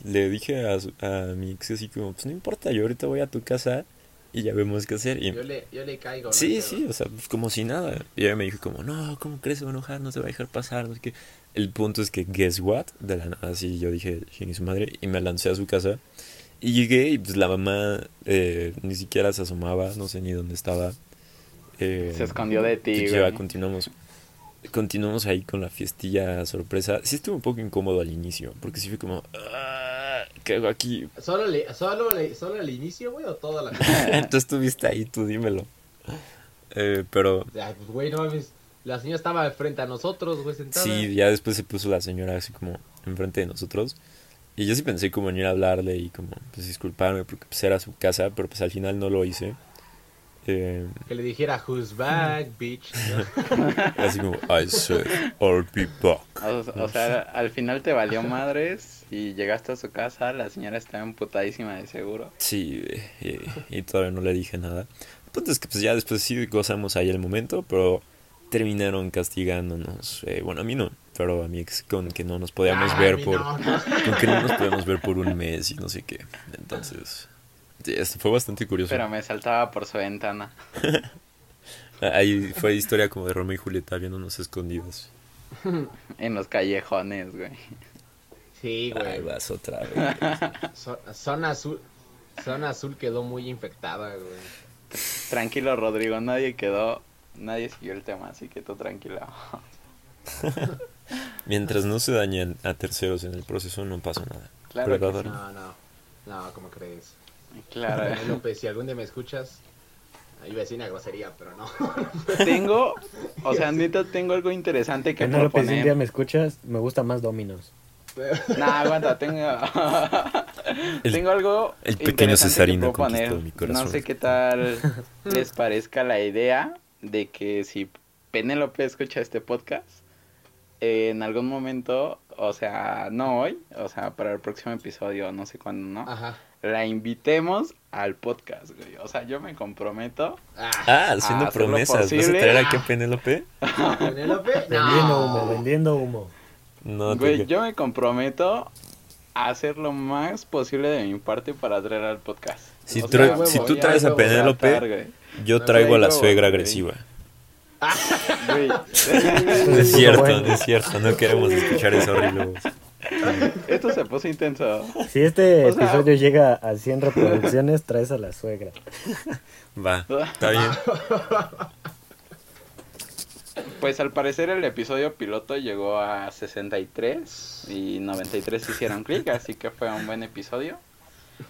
Le dije a, su- a mi ex así como, pues no importa, yo ahorita voy a tu casa y ya vemos qué hacer. Y, Yo le, yo le caigo. ¿no? sí, Pero- sí, o sea, pues como si nada. Y ella me dijo como, no, ¿cómo crees? Se va a enojar, no te va a dejar pasar, no sé qué. El punto es que, guess what? De la nada, así yo dije, y su madre, y me lancé a su casa. Y llegué y pues la mamá eh, ni siquiera se asomaba, no sé ni dónde estaba. Eh, Se escondió de ti, y ya güey. continuamos. Continuamos ahí con la fiestilla sorpresa. Sí estuvo un poco incómodo al inicio, porque sí fue como, "Ah, ¿qué hago aquí? ¿Solo, le, solo, le, ¿Solo el inicio, güey, o toda la (laughs) Tú estuviste ahí, tú dímelo. Eh, pero Ay, pues, güey, no mames. La señora estaba frente a nosotros, güey, sentada. sí, ya después se puso la señora así como enfrente de nosotros. Y yo sí pensé como en ir a hablarle y como pues disculparme porque pues era su casa, pero pues al final no lo hice. Eh, Que le dijera, who's back, bitch. ¿no? (laughs) así como, I said, I'll be back. O, o sea, al final te valió madres y llegaste a su casa, la señora estaba emputadísima de seguro. Sí, eh, y, y todavía no le dije nada. El punto es que pues ya después sí gozamos ahí el momento, pero terminaron castigándonos. eh, bueno, a mí no, pero a mi ex con que no nos podíamos Ay, ver por... no, no. Con que no nos podíamos ver por un mes y no sé qué. Entonces, sí, esto fue bastante curioso. Pero me saltaba por su ventana. (laughs) Ahí fue historia como de Romeo y Julieta viéndonos escondidos. (laughs) En los callejones, güey. Sí, Ahí güey. vas otra vez. (laughs) Zo- Zona azul. Zona azul quedó muy infectada, güey. Tranquilo, Rodrigo, nadie quedó, nadie siguió el tema, así que tú tranquilo. Mientras no se dañen a terceros en el proceso, no pasa nada. Claro ¿Verdad, que sí. No, no. No, ¿cómo crees? Claro. López, si algún día me escuchas, iba a decir una grosería, pero no. (laughs) Tengo, o sea, neta, tengo algo interesante que Bueno, López, si un día me escuchas, me gusta más Dominos. (laughs) Nah, aguanta, tengo... (laughs) El- tengo algo el pequeño Cesarino conquistó mi corazón. No sé qué tal les parezca la idea de que si Penélope escucha este podcast, eh, en algún momento, o sea, no hoy, o sea, para el próximo episodio, no sé cuándo, ¿no? Ajá. La invitemos al podcast, güey. O sea, yo me comprometo. Ah, Ah, haciendo Ah, promesas. ¿Vas a traer aquí Ah. a Penélope? Penélope. (laughs) Vendiendo humo, vendiendo humo. No, Güey, yo me comprometo a hacer lo más posible de mi parte para traer al podcast. Si O tra- sea, si voy tú traes a Penélope. Yo traigo a la suegra güey. agresiva. (laughs) Güey, (laughs) No Eso es cierto, es cierto. No queremos escuchar esa horrible voz. Esto se puso intenso. Si este O sea- episodio llega a 100 reproducciones, traes a la suegra. Va, está bien. Pues al parecer el episodio piloto llegó a 63 y 93 hicieron clic, así que fue un buen episodio.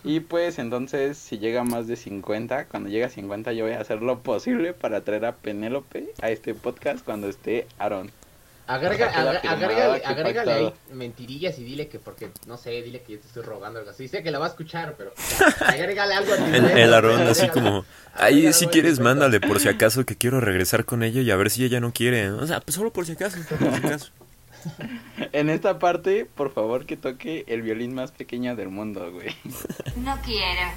Y pues entonces si llega a más de 50, cuando llegue a 50 yo voy a hacer lo posible para traer a Penélope a este podcast cuando esté Aaron. Agrega, firmado, agrégale, agrégale ahí mentirillas y dile que porque, no sé, dile que yo te estoy rogando algo así. Sé que la va a escuchar, pero (laughs) agrégale algo a tu El, el Aarón agrégale- así como, ahí si quieres mándale por si (laughs) acaso que quiero regresar con ella y a ver si ella no quiere. O sea, pues solo por si acaso, por si acaso. (laughs) En esta parte, por favor que toque el violín más pequeño del mundo, güey. No quiero.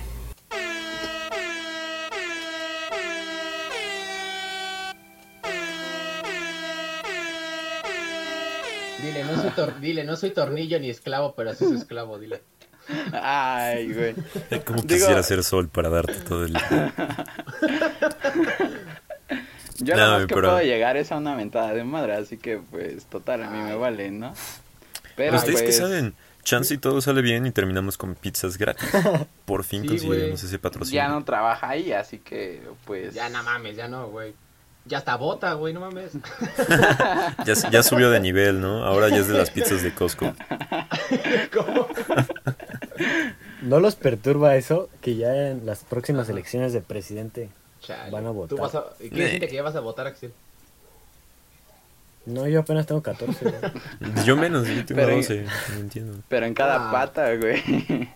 Dile, no soy, tor- dile, no soy tornillo ni esclavo, pero sí soy esclavo, dile. Ay, güey. Como Digo- quisiera ser sol para darte todo el día. (laughs) Yo No, lo más que pero- puedo llegar es a una mentada de madre, así que pues total, a mí me vale, ¿no? Pero Ustedes que pues, saben, chance y todo sale bien y terminamos con pizzas gratis. Por fin Sí, conseguiremos güey. ese patrocinio. ya no trabaja ahí, así que pues... Ya no mames, ya no, güey. Ya está bota, güey, no mames. (laughs) Ya, ya subió de nivel, ¿no? Ahora ya es de las pizzas de Costco. (laughs) ¿Cómo? ¿No los perturba eso que ya en las próximas elecciones de presidente Chale. Van a ¿Tú votar. vas a... ¿y ¿Qué siente que ya vas a votar, Axel? No, yo apenas tengo 14. güey. (laughs) Yo menos, yo tengo Pero- 12, no entiendo. Pero en cada Ah. pata, güey.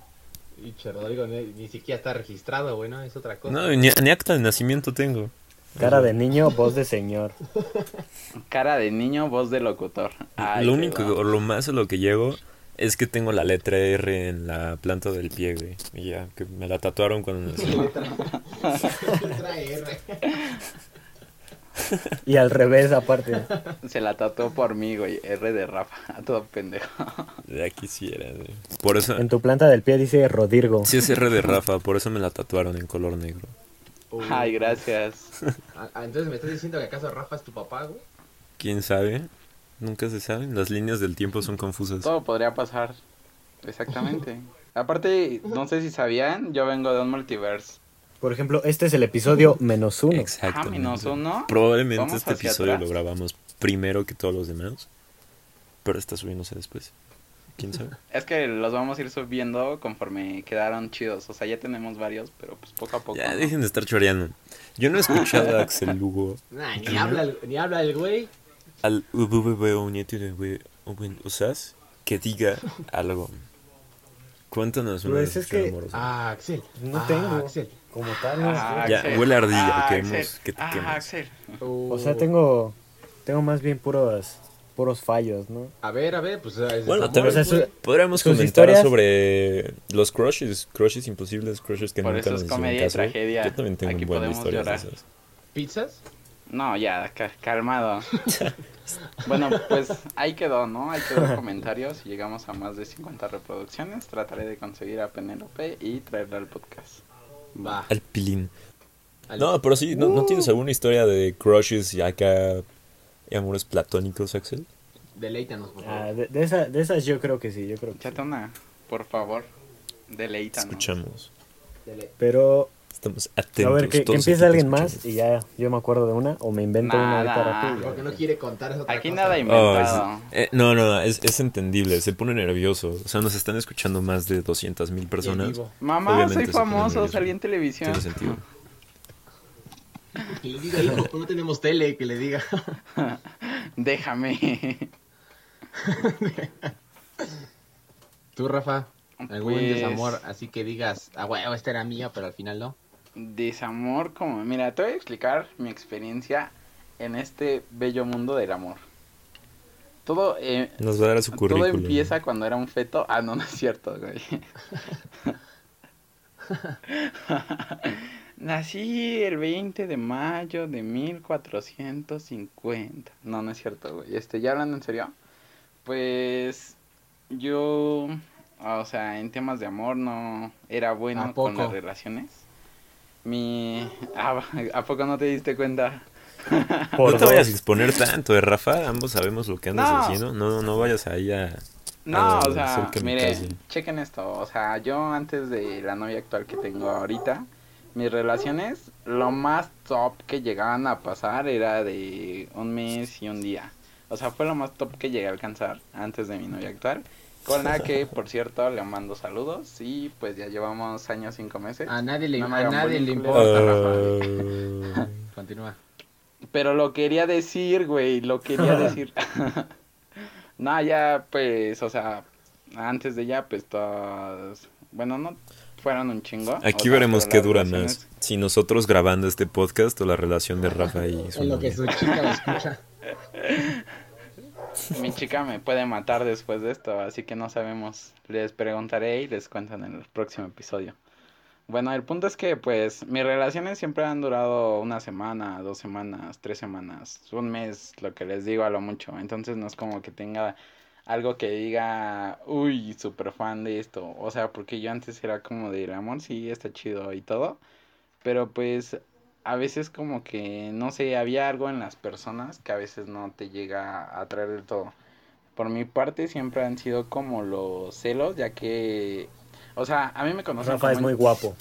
Y Rodrigo ni, ni siquiera está registrado, güey, ¿no? Es otra cosa. No, ni, ni acta de nacimiento tengo. Cara de niño, voz de señor. Cara de niño, voz de locutor. Ay, lo único, o lo más a lo que llego es que tengo la letra R en la planta del pie, güey. Y ya, que me la tatuaron cuando nací. Letra, letra R. Y al revés, aparte. Se la tatuó por mí, güey. R de Rafa. Todo pendejo. Ya quisiera, güey. Por eso... En tu planta del pie dice Rodirgo. Sí es R de Rafa, por eso me la tatuaron en color negro. Uy. Ay, gracias. (laughs) Ah, ah, entonces me estás diciendo que acaso Rafa es tu papá, güey. ¿Quién sabe? Nunca se sabe. Las líneas del tiempo son confusas. Todo podría pasar. Exactamente. (laughs) Aparte, no sé si sabían, yo vengo de un multiverse. Por ejemplo, este es el episodio menos uno. Ah, Exactamente. menos uno. Probablemente Vamos este episodio atrás. lo grabamos primero que todos los demás. Pero está subiéndose después. ¿Quién sabe? Es que los vamos a ir subiendo conforme quedaron chidos. O sea, ya tenemos varios, pero pues poco a poco. Ya ¿no? dejen de estar choreando. Yo no he escuchado a Axel (laughs) Lugo Nah, ni habla, el- ni habla el güey. al VVV o nieto de güey, o buen- o seas, que diga algo. Cuéntanos una Pues es que- amorosa. Ah, Axel. No Ah, tengo. Axel. Como tal, no Ah. Ya, Axel. huele a ardilla, Ah, queremos Axel. que te Ah. Axel. O sea, tengo tengo más bien puros puros fallos, ¿no? A ver, a ver, pues. es Bueno, también o sea, podríamos comentar historias- sobre los crushes, crushes imposibles, crushes que Por nunca nos es hicieron comedia y tragedia. Yo también tengo Aquí podemos historias de llorar. esas. ¿Pizzas? No, ya, ca- calmado. (laughs) bueno, pues ahí quedó, ¿no? Ahí quedó comentarios. Si llegamos a más de 50 reproducciones, trataré de conseguir a Penélope y traerla al podcast. Va. Al pilín. Al- No, pero sí, ¿no, ¿no tienes alguna historia de crushes y acá y amores platónicos, Axel? Deleítanos, por favor. Ah, de, de esa- de esas yo creo que sí, yo creo que sí. Échate una, por favor. Deleítanos. Escuchamos. Dele- Pero, Estamos a atentos. ver, que, que empiece alguien más y ya yo me acuerdo de una o me invento una ahorita Nada. rápido. Porque no quiere contar otra Aquí cosa. nada Oh, inventado. es- eh, no, no, es, es entendible, se pone nervioso. O sea, nos están escuchando más de 200 mil personas. Mamá, Obviamente soy famoso, salí en televisión. Tiene sentido. Que le diga, hijo, no tenemos tele, que le diga. (laughs) Déjame. Tú, Rafa, algún Pues- desamor, así que digas, ah, huevo, esta era mía, pero al final no. Desamor, como. Mira, te voy a explicar mi experiencia en este bello mundo del amor. Todo, eh, Nos va a dar su todo empieza cuando era un feto. Ah, no, no es cierto, güey. (laughs) (laughs) Nací el 20 de mayo de 1450. No, no es cierto, güey. Este, ya hablando en serio. Pues yo, o sea, en temas de amor no era ¿A bueno poco? con las relaciones. Mi... Ah, (laughs) ¿A poco no te diste cuenta? (laughs) No te vayas a exponer tanto, eh, Rafa. Ambos sabemos lo que andas No. haciendo. No, no vayas ahí a. No, Ah, o sea, mire, chequen esto, o sea, yo antes de la novia actual que tengo ahorita, mis relaciones, lo más top que llegaban a pasar era de un mes y un día. O sea, fue lo más top que llegué a alcanzar antes de mi novia actual, con la que, (laughs) por cierto, le mando saludos y pues ya llevamos años, cinco meses. A nadie le, No me a hagan nadie le bullying, importa, Ah. (laughs) Continúa. Pero lo quería decir, güey, lo quería (laughs) decir. no, ya, pues, o sea, antes de ya, pues, todas, bueno, no fueron un chingo. Aquí o veremos qué dura más. Si nosotros grabando este podcast o la relación de Rafa y (laughs) su En lo que su chica lo escucha. (laughs) Mi chica me puede matar después de esto, así que no sabemos. Les preguntaré y les cuento en el próximo episodio. Bueno, el punto es que, pues, mis relaciones siempre han durado una semana, dos semanas, tres semanas, un mes, lo que les digo a lo mucho. Entonces no es como que tenga algo que diga, uy, súper fan de esto. O sea, porque yo antes era como del amor, sí, está chido y todo. Pero pues a veces como que, no sé, había algo en las personas que a veces no te llega a atraer del todo. Por mi parte siempre han sido como los celos, ya que, o sea, a mí me conocen Rafa como es un- muy guapo.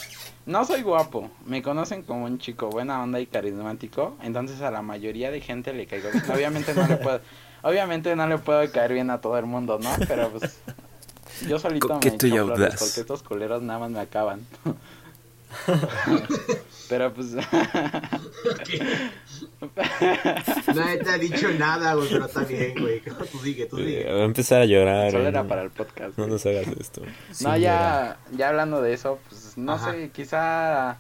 No soy guapo, me conocen como un chico buena onda y carismático, entonces a la mayoría de gente le caigo. Obviamente no le puedo, obviamente no le puedo caer bien a todo el mundo, ¿no? Pero pues (laughs) yo solito me Coqueto echo flores audaz. porque estos culeros nada más me acaban. (laughs) Pero pues (laughs) Nadie te ha dicho nada, güey, pero está bien, güey. Tú sigue, tú sigue. va a empezar a llorar. Solo eh, era no- para el podcast. No güey. nos hagas esto. No, ya, ya hablando de eso, pues no Ajá. sé, quizá,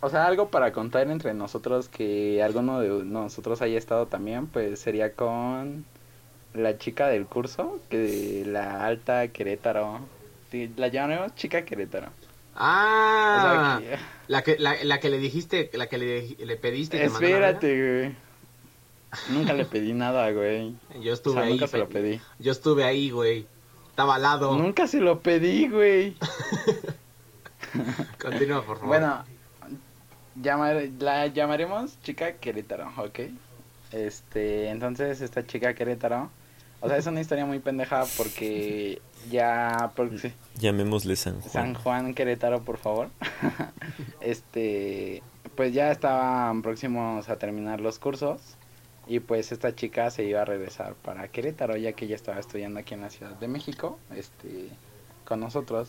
o sea, algo para contar entre nosotros que alguno de nosotros haya estado también, pues sería con la chica del curso, que la alta Querétaro, la llamaremos chica Querétaro. Ah, O sea, que- la, que, la, la que le dijiste, la que le, le pediste. espérate, güey. Nunca le pedí nada, güey. Yo O estuve sea, ahí. nunca se lo pe- pedí. Yo estuve ahí, güey. Estaba al lado. Nunca se lo pedí, güey. (laughs) Continúa, por favor. Bueno, llamar- la llamaremos chica Querétaro, ¿ok? Este, entonces esta chica Querétaro, o sea, es una historia muy pendeja porque ya, porque, Llamémosle San Juan. San Juan Querétaro, por favor. (laughs) este, pues ya estaban próximos a terminar los cursos y pues esta chica se iba a regresar para Querétaro ya que ella estaba estudiando aquí en la Ciudad de México, este, con nosotros.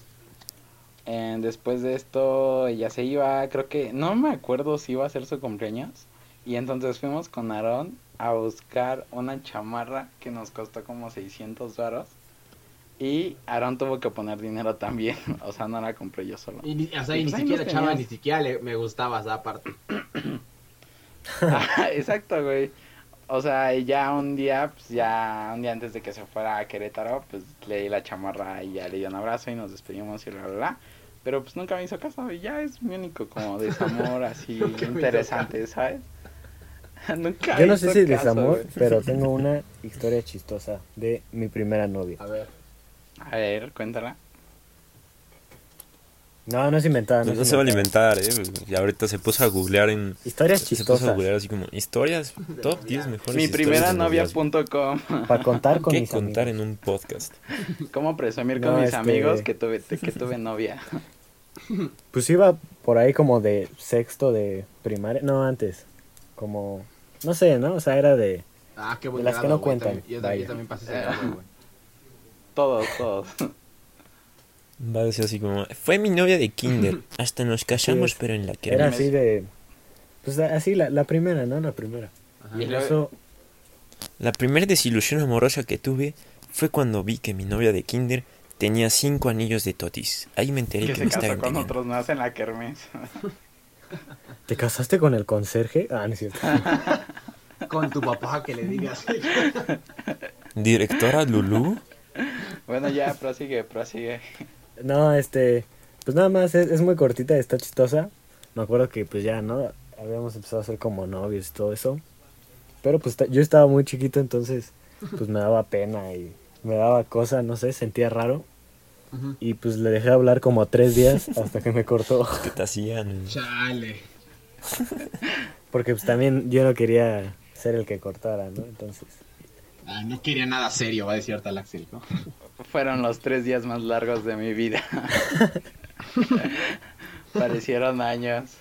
Eh, después de esto ella se iba, creo que no me acuerdo si iba a ser su cumpleaños y entonces fuimos con Aarón a buscar una chamarra que nos costó como 600 varos. Y Aarón tuvo que poner dinero también, (laughs) o sea, no la compré yo solo. Y ni- o sea, y ni pues siquiera, chava, ni siquiera le, me gustaba esa parte. Ajá, (clears throat) Exacto, güey. O sea, ya un día, pues ya un día antes de que se fuera a Querétaro, pues le di la chamarra y ya le di un abrazo y nos despedimos y bla, bla, bla. Pero pues nunca me hizo caso y ya es mi único como desamor (laughs) así interesante, ¿sabes? (laughs) nunca Yo no sé si caso, desamor, güey. pero (laughs) tengo una historia chistosa de mi primera novia. A ver. A ver, cuéntala. No, no es inventada. No, No, se va a alimentar, ¿eh? Y ahorita se puso a googlear en... Historias Se puso a chistosas. googlear así como historias, top 10 mejores Mi historias primera novia.com. Para contar con ¿Qué mis contar amigos. en un podcast? (laughs) ¿Cómo presumir con No, mis este- amigos que tuve, que tuve novia? Pues iba por ahí como de sexto de primaria. No, antes. Como... No sé, ¿no? O sea, era de... Ah, qué buen De las que no güey. cuentan, También- Yo, también pasé ese grado, güey. Todos, todos. (laughs) Va a decir así como, fue mi novia de kinder, (laughs) hasta nos casamos, Sí, pero en la que Era así de... Pues así, la, la primera, ¿no? La primera. Ajá. Y luego- eso... La primera desilusión amorosa que tuve fue cuando vi que mi novia de kinder tenía cinco anillos de totis. Ahí me enteré Que que, se me estaba casó con otros más en la kermés. (laughs) ¿Te casaste con el conserje? Ah, no es cierto. (laughs) Con tu papá que le digas. Directora Lulu. Bueno, ya, prosigue, prosigue. No, este, pues nada más, es, es muy cortita, está chistosa. Me acuerdo que pues ya, ¿no? Habíamos empezado a ser como novios y todo eso. Pero pues yo estaba muy chiquito, entonces pues me daba pena y me daba cosa, no sé, sentía raro. Y pues le dejé hablar como tres días (laughs) hasta que me cortó. que te hacían? Chale. (laughs) Porque pues también yo no quería ser el que cortara, ¿no? Entonces, Ah, no quería nada serio, va a decir ahorita el Axel, ¿no? Fueron los tres días más largos de mi vida. (laughs) Parecieron años.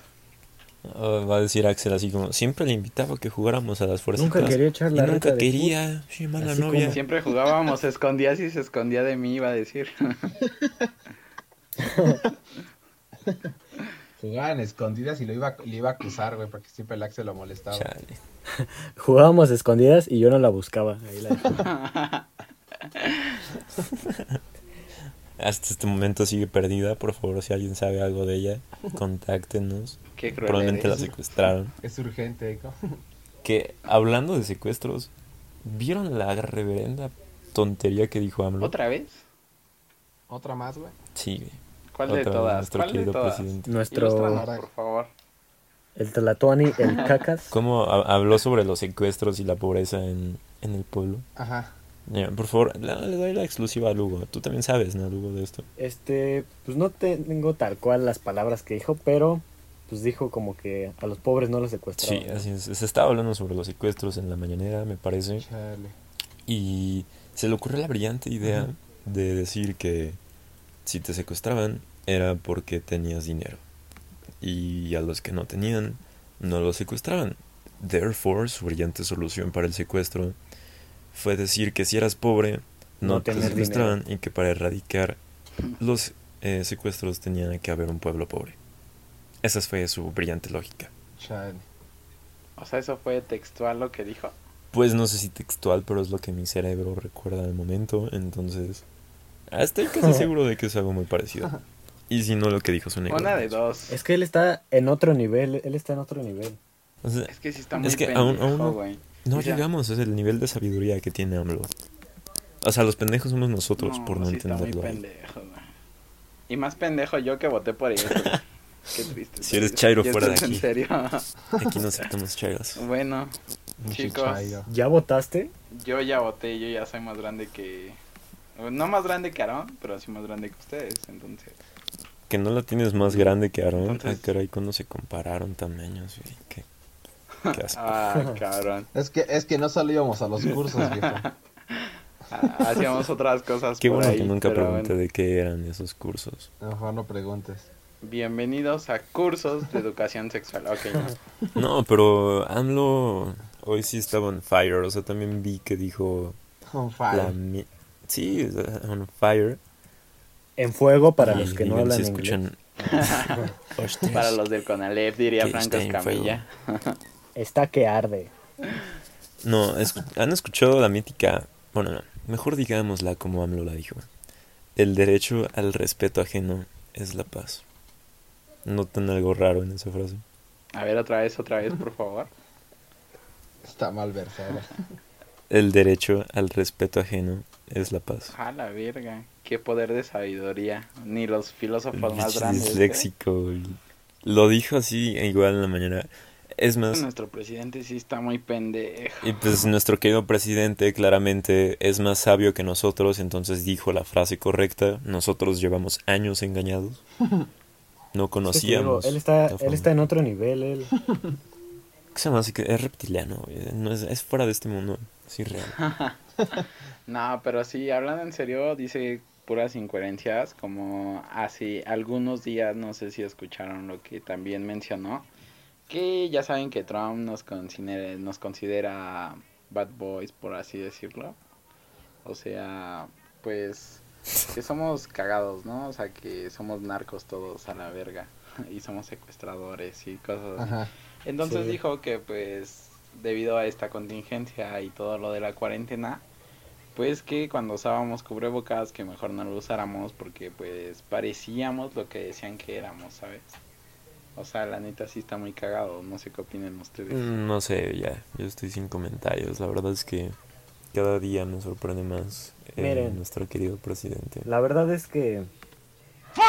Va a decir Axel así como, siempre le invitaba a que jugáramos a las fuerzas. nunca quería echar Y la nunca reta de quería. Sí, mala Así novia. como- Siempre jugábamos, se escondía si se escondía de mí, iba a decir. (laughs) Jugaban escondidas y lo iba, le iba a acusar, güey, porque siempre el Axel lo molestaba. Chale. (laughs) jugábamos escondidas y yo no la buscaba. Ahí la. (laughs) Hasta este momento sigue perdida. Por favor, si alguien sabe algo de ella, (laughs) contáctenos. Qué cruel Probablemente la secuestraron. Es urgente, ¿no? Que hablando de secuestros, ¿vieron la reverenda tontería que dijo AMLO? ¿Otra vez? Otra más, güey. Sí, güey. ¿Cuál de todas? nuestro ¿Cuál de querido todas? presidente. Nuestro, por favor. el Tlatuani, el (laughs) Cacas. ¿Cómo ha- habló sobre los secuestros y la pobreza en, en el pueblo? Ajá. Por favor, le doy la exclusiva a Lugo. Tú también sabes, ¿no, Lugo, de esto? Este, pues no tengo tal cual las palabras que dijo, pero pues dijo como que a los pobres no los secuestraban. Sí, así es. Se estaba hablando sobre los secuestros en la mañanera, me parece. Chale. Y se le ocurrió la brillante idea de decir que si te secuestraban era porque tenías dinero. Y a los que no tenían, no los secuestraban. Therefore, su brillante solución para el secuestro fue decir que si eras pobre, no, No te secuestraban y que para erradicar los eh, secuestros tenía que haber un pueblo pobre. Esa fue su brillante lógica. Chale. O sea, eso fue textual lo que dijo. Pues no sé si textual, pero es lo que mi cerebro recuerda al momento. Entonces, estoy casi (laughs) seguro de que es algo muy parecido. (laughs) Y si no, lo que dijo suena igual. Una de dos. Es que él está en otro nivel, él está en otro nivel. O sea, Es que sí está muy Es que pendejo, aún- aún no- güey. No sea, llegamos, es el nivel de sabiduría que tiene AMLO. O sea, los pendejos somos nosotros por no sí está muy entenderlo. pendejo, güey. Y más pendejo yo que voté por ellos. (laughs) Qué triste. Si eres chairo, ¿Y fuera de aquí. en serio. Aquí no (laughs) aceptamos chairos. bueno, Chicos. chairo. ¿Ya votaste? yo ya voté, yo ya soy más grande que... No más grande que Aarón, pero sí más grande que ustedes, entonces... Que no la tienes más grande que Aaron. Entonces- Ah, caray, cuando se compararon tamaños, güey. Qué, qué asco. Ah, cabrón. Es que, es que no solo íbamos a los cursos, (laughs) viejo. Ah, Hacíamos otras cosas Qué por bueno ahí, que nunca pregunté bueno. de qué eran esos cursos. Mejor no preguntes. Bienvenidos a cursos de educación sexual. Ok, no. (laughs) No, pero AMLO hoy sí estaba on fire. O sea, también vi que dijo On la fire. mi- Sí, on fire. En fuego para Y los que no hablan inglés. escuchan. (laughs) Para los del Conalep, diría Franco. Escamilla. Está que arde. No, es- han escuchado la mítica. Bueno, no, mejor digámosla como AMLO la dijo. El derecho al respeto ajeno es la paz. ¿Notan algo raro en esa frase? A ver, otra vez, otra vez, por favor. Está mal versado. El derecho al respeto ajeno es la paz. A la verga. Qué poder de sabiduría. Ni los filósofos más grandes. ¿eh? disléxico. Lo dijo así igual en la mañana. Es más, Nuestro presidente sí está muy pendejo. y pues nuestro querido presidente claramente es más sabio que nosotros, entonces dijo la frase correcta. Nosotros llevamos años engañados. No Es que te digo, conocíamos. él está, él está en otro nivel, él. (laughs) ¿Qué se llama? Así que es reptiliano. No es, es fuera de este mundo. Es irreal. (laughs) No, pero sí, hablando en serio, dice puras incoherencias, como hace algunos días, no sé si escucharon lo que también mencionó, que ya saben que Trump nos considera, nos considera bad boys, por así decirlo. O sea, pues que somos cagados, ¿no? O sea, que somos narcos todos a la verga (laughs) y somos secuestradores y cosas así. Ajá. Entonces Sí. dijo que pues debido a esta contingencia y todo lo de la cuarentena, pues que cuando usábamos cubrebocas que mejor no lo usáramos porque pues parecíamos lo que decían que éramos, ¿sabes? O sea, la neta sí está muy cagado, no sé qué opinen ustedes. Mm, No sé, ya. Yo estoy sin comentarios. La verdad es que cada día me sorprende más eh, Miren. nuestro querido presidente. La verdad es que. (laughs)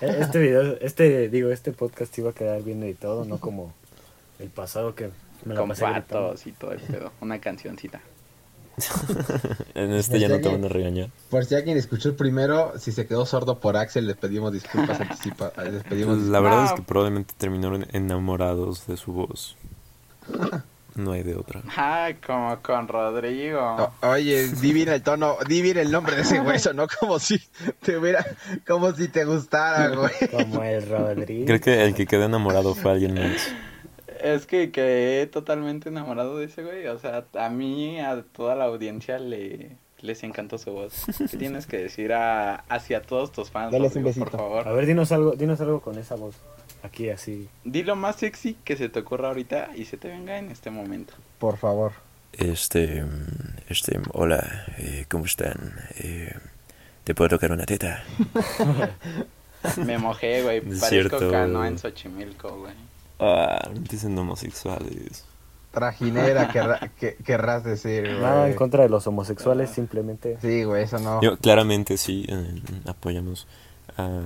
E- Este video, este, digo, este podcast iba a quedar bien editado, no como el pasado que me la Con pasé patos y todo el pedo, una cancioncita. En este ya no te van a regañar. Por si alguien escuchó el primero, si se quedó sordo por Axel, le pedimos disculpas anticipadas. Les pedimos la verdad es que probablemente terminaron enamorados de su voz. No hay de otra. Ah, como con Rodrigo. O- oye, di bien el tono, di bien el nombre de ese hueso, no como si te hubiera, como si te gustara, güey. Como el Rodrigo. Creo que el que quedó enamorado fue alguien más. Es que quedé totalmente enamorado de ese güey. O sea, a mí, a toda la audiencia le, les encantó su voz. ¿Qué tienes que decir a, hacia todos tus fans? Dales un Rodrigo, por besito. A favor. ver, dinos algo, dinos algo con esa voz. Aquí así. Di lo más sexy que se te ocurra ahorita y se te venga en este momento. Por favor. Este, este, hola, eh, ¿cómo están? Eh, ¿Te puedo tocar una teta? (laughs) Me mojé, güey. Parezco canoa en Xochimilco, güey. Ah, no dicen homosexuales. Trajinera, (laughs) querrá- que- querrás decir, Nada en güey. contra de los homosexuales, simplemente. Sí, güey, eso no. Yo, claramente sí, eh, apoyamos a,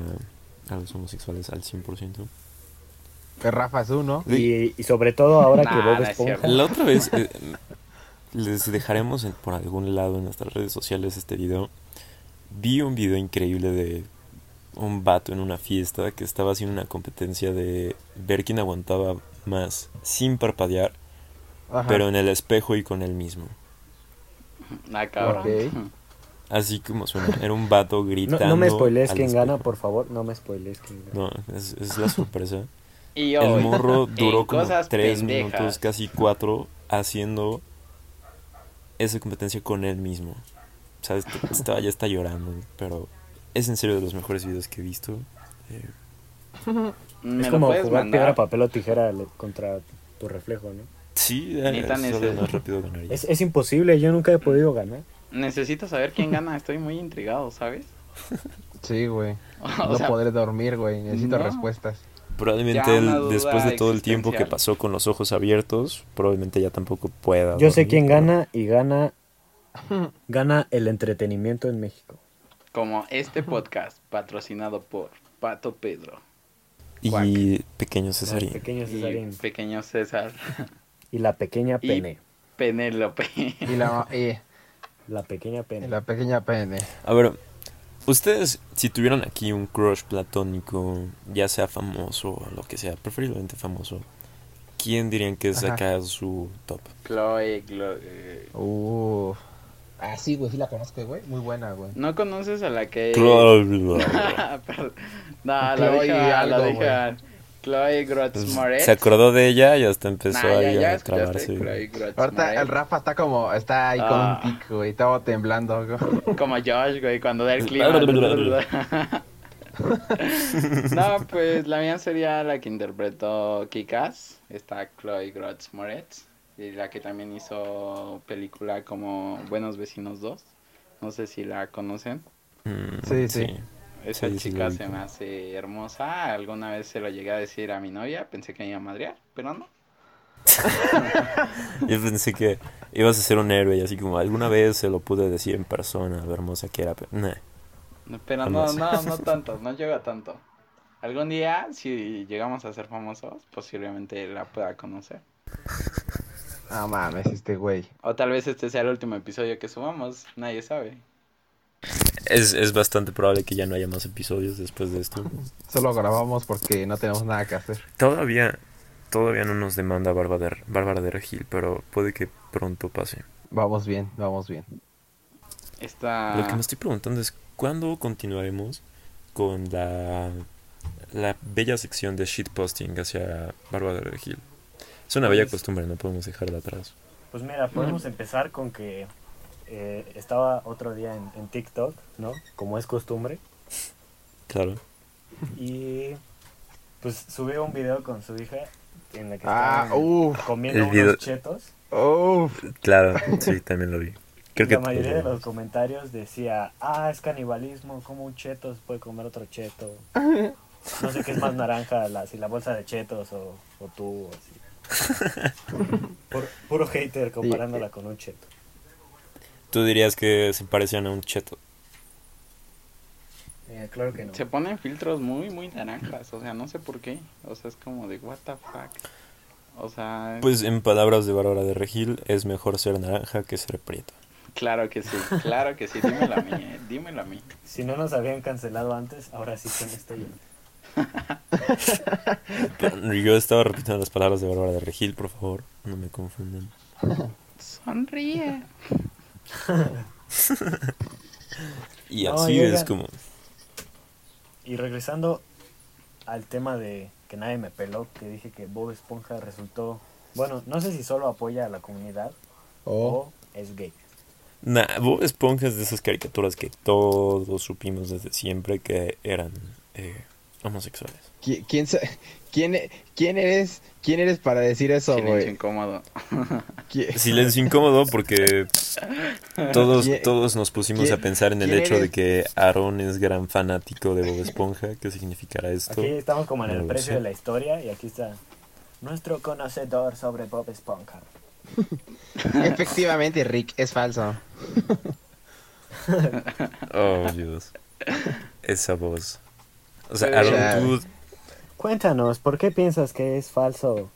a los homosexuales al 100%. Que Rafa es uno. Y, y sobre todo ahora que Bob Esponja. La otra vez (laughs) eh, les dejaremos en- por algún lado en nuestras redes sociales este video. Vi un video increíble de un vato en una fiesta que estaba haciendo una competencia de ver quién aguantaba más sin parpadear, Ajá. pero en el espejo y con él mismo. Ah, cabrón. Así como suena, era un vato (laughs) No, gritando. no me spoilees quién gana, por favor. No me spoilees quién gana. No, es, es la sorpresa. (laughs) Y El morro (laughs) duró como tres pendejas. minutos, casi cuatro, haciendo esa competencia con él mismo. O sea, est- estaba, ya está llorando, pero es en serio de los mejores videos que he visto. Eh, ¿Me Es como jugar mandar? piedra, papel o tijera contra tu reflejo, ¿no? Sí, eh, más rápido. Es, es imposible, yo nunca he podido ganar. Necesito saber quién gana, estoy muy intrigado, ¿sabes? (laughs) Sí, güey. (laughs) O No sea, podré dormir, güey. Necesito no. respuestas. Probablemente él, después de todo el tiempo que pasó con los ojos abiertos, probablemente ya tampoco pueda. Yo sé quién pero- gana y gana gana el entretenimiento en México. Como este podcast patrocinado por Pato Pedro Y pequeño Cesarín. pequeño y Cesarín pequeño César y la pequeña Y- pene. Penélope. Y la, y La pequeña pene. la pequeña pene. A ver, ustedes, si tuvieran aquí un crush platónico, ya sea famoso o lo que sea, preferiblemente famoso, ¿quién dirían que es acá su top? Chloe, Glo- eh, Uh. Ah, sí, güey, sí la conozco, güey. Muy buena, güey. ¿No conoces a la que... (laughs) Chloe. (laughs) No, la Chloe dije, algo, la dije mal. Chloe Grotz Moretz. Se acordó de ella y hasta empezó Nah, ya, ahí ya a escuchaste, trabarse. Ahorita el Rafa está como, está ahí con Ah. un tic, güey. Estaba temblando, güey. Como Josh, güey, cuando da el clima. (laughs) no, pues la mía sería la que interpretó Kikas. Está Chloe Grotz Moretz. La que también hizo película como Buenos Vecinos 2. No sé si la conocen. Mm, Sí, sí. Esa Sí, sí, chica se me hace hermosa. Alguna vez se lo llegué a decir a mi novia. Pensé que me iba a madrear, pero no. (laughs) Yo pensé que ibas a ser un héroe y así como alguna vez se lo pude decir en persona, lo hermosa que era, pero nah. No, Pero no, no, no tanto, no llega tanto. Algún día, si llegamos a ser famosos, posiblemente la pueda conocer. No mames, este güey. O tal vez este sea el último episodio que subamos, nadie sabe. Es, es bastante probable que ya no haya más episodios después de esto. Solo grabamos porque no tenemos nada que hacer. Todavía, todavía no nos demanda Bárbara de, Bárbara de Regil, pero puede que pronto pase. Vamos bien, vamos bien. Esta... Lo que me estoy preguntando es cuándo continuaremos con la, la bella sección de shitposting hacia Bárbara de Regil. Es una bella Pues- costumbre, no podemos dejarla atrás. Pues mira, podemos empezar con que eh, estaba otro día en, en TikTok, ¿no? Como es costumbre. Claro. Y pues subió un video con su hija en la que Ah, estaban uff, comiendo unos video- chetos. uff. Claro, sí, también lo vi. Creo que la mayoría de los comentarios decía, ah, es canibalismo, como un cheto se puede comer otro cheto. (laughs) No sé qué es más naranja, la, si la bolsa de chetos o, o tú, o así. (laughs) Puro, puro hater comparándola con un cheto. Tú dirías que se parecían a un cheto. Eh, claro que no. Se ponen filtros muy, muy naranjas, o sea, no sé por qué. O sea, es como de, what the fuck. O sea, Pues en palabras de Bárbara de Regil, es mejor ser naranja que ser prieto. claro que sí, claro que sí, dímelo a mí, eh, dímelo a mí. Si no nos habían cancelado antes, ahora sí con esto ya. Pero (laughs) Yo estaba repitiendo las palabras de Bárbara de Regil, por favor, no me confundan. Sonríe. (laughs) Y así es como... Y regresando al tema de que nadie me peló, que dije que Bob Esponja resultó, bueno, no sé si solo apoya a la comunidad Oh. o es gay. Nah, Bob Esponja es de esas caricaturas que todos supimos desde siempre que eran eh, homosexuales. ¿Qui- ¿Quién, (laughs) quién, e- quién eres? ¿Quién eres para decir eso, Silencio güey? incómodo. (laughs) ¿Qui- Silencio incómodo porque (laughs) todos, ¿Quién- todos nos pusimos a pensar en el hecho de eres? que Aaron es gran fanático de Bob Esponja. ¿Qué significará esto? Aquí estamos como en No el precio sé. de la historia y aquí está nuestro conocedor sobre Bob Esponja. Efectivamente, Rick, es falso. Oh, Dios. Esa voz. O sea, Pero- Aaron, tú Cuéntanos, ¿por qué piensas que es falso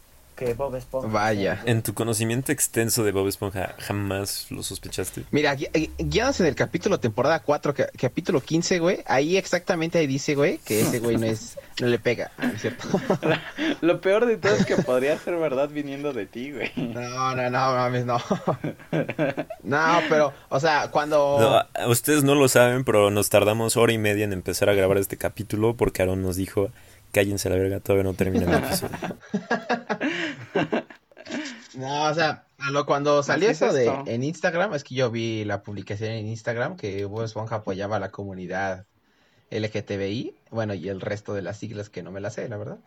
que Bob Esponja? Vaya. en tu conocimiento extenso de Bob Esponja, ¿jamás lo sospechaste? Mira, gui- gui- guiándose en el capítulo temporada 4, ca- capítulo 15, güey, ahí exactamente ahí dice, güey, que ese güey no es, no le pega, ¿no es cierto? Lo peor de todo es que podría ser verdad viniendo de ti, güey. No, no, no, mames, no. No, pero, o sea, cuando... No, ustedes no lo saben, pero nos tardamos hora y media en empezar a grabar este capítulo porque Aaron nos dijo, cállense la verga, todavía no termina el episodio. (laughs) No, o sea, a lo cuando salió es eso de esto. en Instagram, es que yo vi la publicación en Instagram que Bob Esponja apoyaba a la comunidad LGTBI, bueno, y el resto de las siglas que no me las sé, la verdad.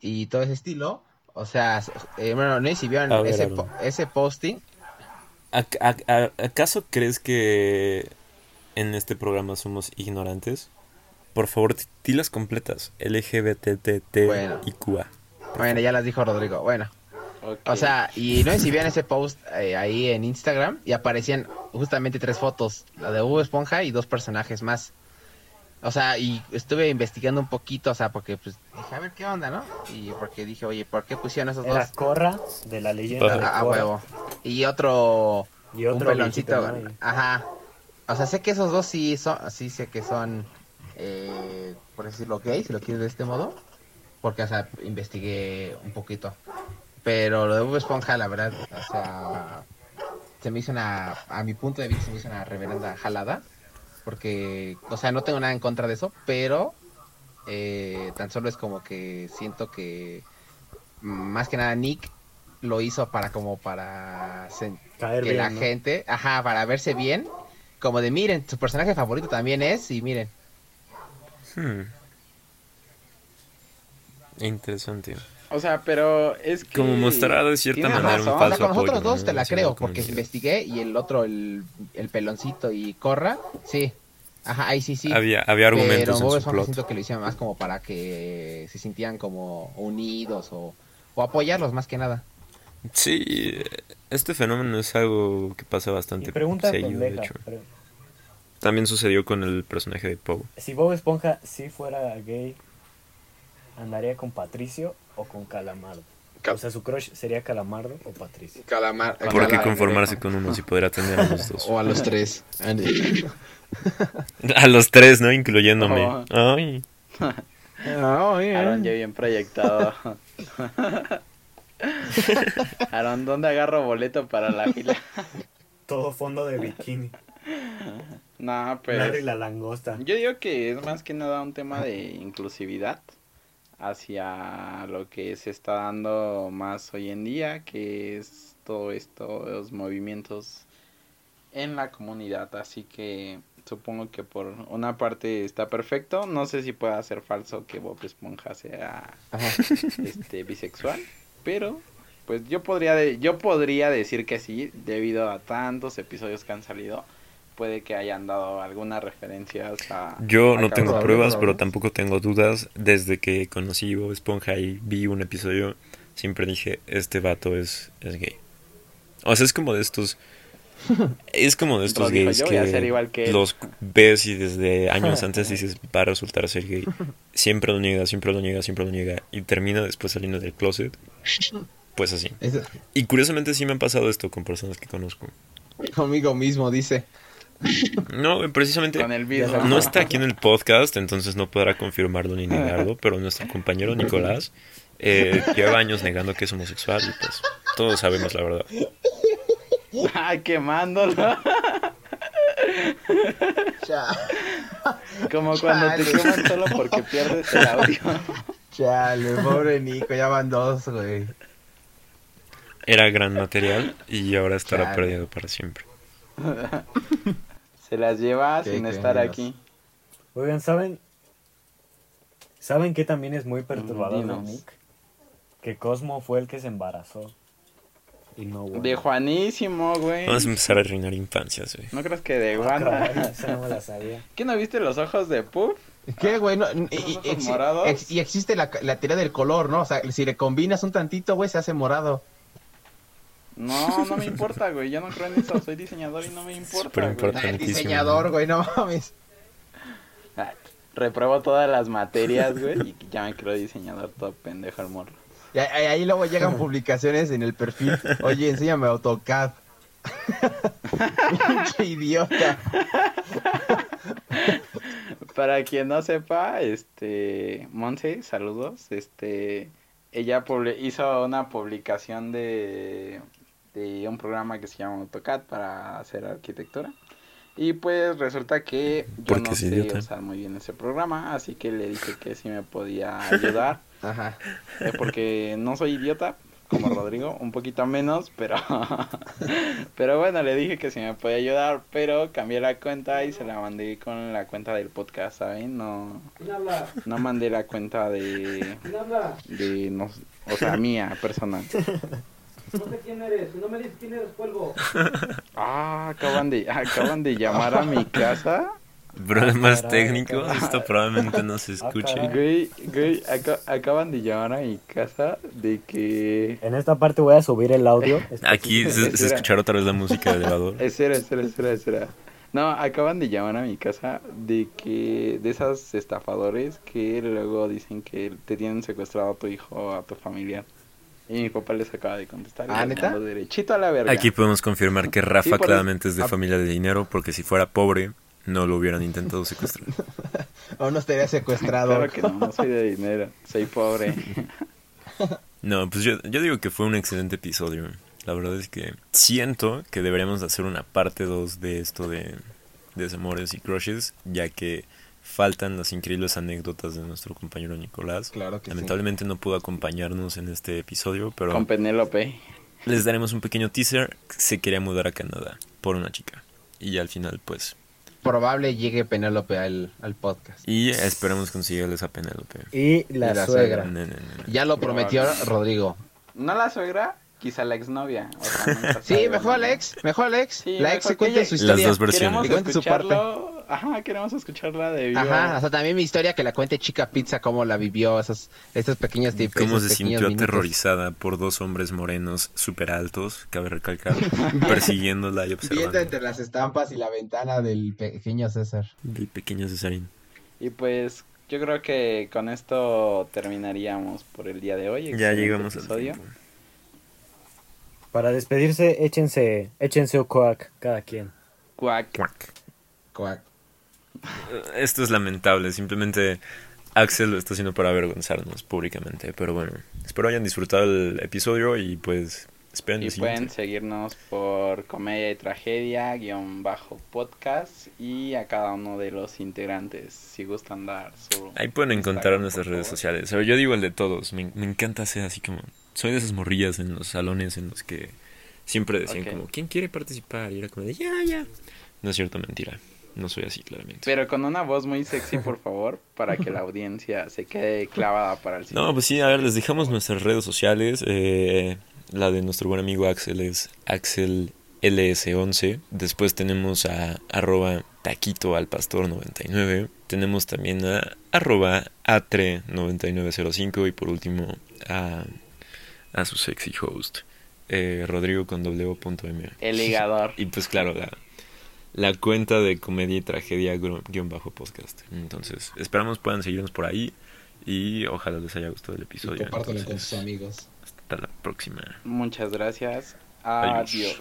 y todo ese estilo. O sea, eh, bueno, no sé si vieron ver, ese, po- ese posting. ¿Ac- ac- a- ¿Acaso crees que en este programa somos ignorantes? Por favor, di- dilas completas. LGBTT Bueno. y QA. Bueno, ya las dijo Rodrigo. Bueno, o sea, y no sé si vieron ese post eh, ahí en Instagram y aparecían justamente tres fotos, la de Hugo Esponja y dos personajes más. O sea, y estuve investigando un poquito, o sea, porque pues dije, a ver qué onda, ¿no? Y porque dije, oye, ¿por qué pusieron esos dos? Era Corra de la leyenda de A, a Korra. huevo. Y otro, Y un otro peloncito. viejito, ¿no? Y- Ajá. O sea, sé que esos dos sí son, sí sé que son, eh, por decirlo gay, si lo quieres de este modo. Porque, o sea, investigué un poquito. Pero lo de Bob Esponja, la verdad, o sea, se me hizo una, a mi punto de vista, se me hizo una reverenda jalada. Porque, o sea, no tengo nada en contra de eso, pero eh, tan solo es como que siento que más que nada Nick lo hizo para como para Caer que bien, la ¿no? gente, ajá, para verse bien, como de miren, su personaje favorito también es y miren, Hmm. Interesante. O sea, pero es que... Como mostrar de cierta manera un razón. o sea, falso con nosotros dos ¿no? te la la creo porque comunidad. investigué y el otro el, el peloncito y Corra, sí. Ajá, ahí sí sí. Había, había argumentos pero en su plot. siento que lo hicieron más como para que se sintieran como unidos o, o apoyarlos más que nada. Sí, este fenómeno es algo que pasa Y bastante pregunta seguido, de hecho. pero También sucedió con el personaje de Poe. si Bob Esponja sí fuera gay, ¿andaría con Patricio o con Calamardo? Cal- O sea, su crush sería Calamardo o Patricio. Calamar. Con ¿Por qué conformarse con uno si podrá tener a los dos? O a los tres. (laughs) A los tres, ¿no? Incluyéndome. Oh. Ay. Aaron ya bien proyectado. (laughs) Aaron, ¿dónde agarro boleto para la fila? Todo fondo de bikini. (laughs) No, Larry pues... la langosta. Yo digo que es más que nada un tema de inclusividad hacia lo que se está dando más hoy en día, que es todo esto, los movimientos en la comunidad. Así que supongo que por una parte está perfecto. No sé si pueda ser falso que Bob Esponja sea este bisexual, pero pues yo podría de- yo podría decir que sí debido a tantos episodios que han salido. Puede que hayan dado algunas referencias a Yo a no tengo pruebas, pero tampoco tengo dudas. Desde que conocí Bob Esponja y vi un episodio, siempre dije, este vato es, es gay. O sea, es como de estos... (laughs) Es como de estos gays que, los ves y desde años (laughs) antes dices, va a resultar ser gay. (laughs) Siempre lo niega, siempre lo niega, siempre lo niega. Y termina después saliendo del closet. Pues así. Y curiosamente sí me han pasado esto con personas que conozco. conmigo mismo, dice. No, precisamente... con el mismo. No está aquí en el podcast, entonces no podrá confirmarlo ni negarlo, pero nuestro compañero Nicolás eh, lleva años negando que es homosexual y pues todos sabemos la verdad. Ay, quemándolo. Como cuando te queman solo porque pierdes el audio. Chale, pobre Nico, ya van dos, güey. Era gran material y ahora estará perdido para siempre. (laughs) Se las lleva Qué sin estar aquí. Oigan, ¿saben? ¿Saben que también es muy perturbador de Dinos. Nick? Que Cosmo fue el que se embarazó. Y no Wanda. De Juanísimo, güey. Vamos a empezar a arruinar infancias, güey. ¿No crees que de Ah, Wanda? (laughs) esa no me la sabía. ¿Qué no viste los ojos de Puff? ¿Qué, güey? No, y, ex- y existe la, la teoría del color, ¿no? O sea, si le combinas un tantito, güey, se hace morado. No, no me importa, güey. Yo no creo en eso. Soy diseñador y no me (laughs) importa, Súper güey. diseñador, güey, no mames. Ay, Repruebo todas las materias, güey. Y ya me creo diseñador todo pendejo el morro. Y ahí, ahí luego llegan (laughs) publicaciones en el perfil. Oye, enséñame AutoCAD. (laughs) Pinche idiota. Para quien no sepa, este, Monse, saludos, este, ella publi- hizo una publicación de, de un programa que se llama AutoCAD para hacer arquitectura. Y pues resulta que yo Porque no sé idiota. usar muy bien ese programa, así que le dije que si me podía ayudar, (laughs) Ajá. eh, porque no soy idiota, como Rodrigo, un poquito menos, pero (laughs) pero bueno, le dije que si me podía ayudar, pero cambié la cuenta y se la mandé con la cuenta del podcast, ¿saben? No no mandé la cuenta de de no, o sea, mía personal. (laughs) No sé quién eres, si no me dices quién eres, cuelgo. (laughs) Ah, acaban de acaban de llamar a mi casa. Problemas caray, técnicos, esto probablemente no se escuche. caray. Güey, güey, aca- acaban de llamar a mi casa de que En esta parte voy a subir el audio. (laughs) Aquí se, escuchará otra vez la música del elevador. (laughs) Espera, espera, espera, espera. No, acaban de llamar a mi casa de que de esos estafadores que luego dicen que te tienen secuestrado a tu hijo o a tu familia. Y mi papá les acaba de contestar. ¿Ah, neta? derechito a la verga. Aquí podemos confirmar que Rafa Sí, claramente es de Ah. familia de dinero, porque si fuera pobre, no lo hubieran intentado secuestrar. (laughs) O no estaría secuestrado. Claro que no, no soy de dinero, soy pobre. (laughs) No, pues yo, yo digo que fue un excelente episodio. La verdad es que siento que deberíamos hacer una parte 2 de esto de desamores y crushes, ya que faltan las increíbles anécdotas de nuestro compañero Nicolás. Claro que sí. Lamentablemente no pudo acompañarnos en este episodio, pero Con Penélope. les daremos un pequeño teaser. Se quería mudar a Canadá por una chica. Y ya al final, pues. Probable llegue Penélope al, al podcast. Y esperemos conseguirles a Penélope. Y la, Y la suegra. Ya lo prometió Rodrigo. No la suegra, quizá la exnovia. O sea, (laughs) Sí, mejor la ex, mejor la ex. Sí, la ex se cuenta su historia. Las dos versiones. Queremos cuente su parte. escucharlo. Ajá, queremos escucharla de vivo. Ajá, o sea, también mi historia que la cuente Chica Pizza, cómo la vivió, esos, esos pequeños tips. Cómo se sintió minutos. aterrorizada por dos hombres morenos súper altos, cabe recalcar, (laughs) persiguiéndola y Viendo observando. entre las estampas y la ventana del pequeño César. Del pequeño Cesarín. Y pues yo creo que con esto terminaríamos por el día de hoy. Ya llegamos al episodio. tiempo. Para despedirse, échense, échense un coac cada quien. Cuac. Cuac. Cuac. Esto es lamentable, simplemente Axel lo está haciendo para avergonzarnos públicamente, pero bueno, espero hayan disfrutado el episodio y pues esperen Y pueden seguirnos por Comedia y Tragedia, guion bajo podcast y a cada uno de los integrantes, si gustan dar su... Ahí pueden encontrar nuestras redes favor. sociales. O yo digo el de todos. Me, me encanta ser así como. Soy de esas morrillas en los salones en los que siempre decían como, ¿quién quiere participar? Y era como de, ya, ya. No es cierto, mentira. No soy así, claramente. Pero con una voz muy sexy, por (laughs) favor, para que la audiencia se quede clavada para el No, pues sí, a ver, les dejamos nuestras redes sociales. eh, la de nuestro buen amigo Axel es AxelLS11. Después tenemos a arroba taquito al pastor 99. Tenemos también a arroba atre9905. Y por último a, a su sexy host, eh, Rodrigo con w.m. El ligador. (laughs) Y pues claro, la, la cuenta de comedia y tragedia guion bajo podcast. Entonces, esperamos puedan seguirnos por ahí y ojalá les haya gustado el Y episodio. compártelo con sus amigos. hasta la próxima. Muchas gracias. Adiós. Adiós.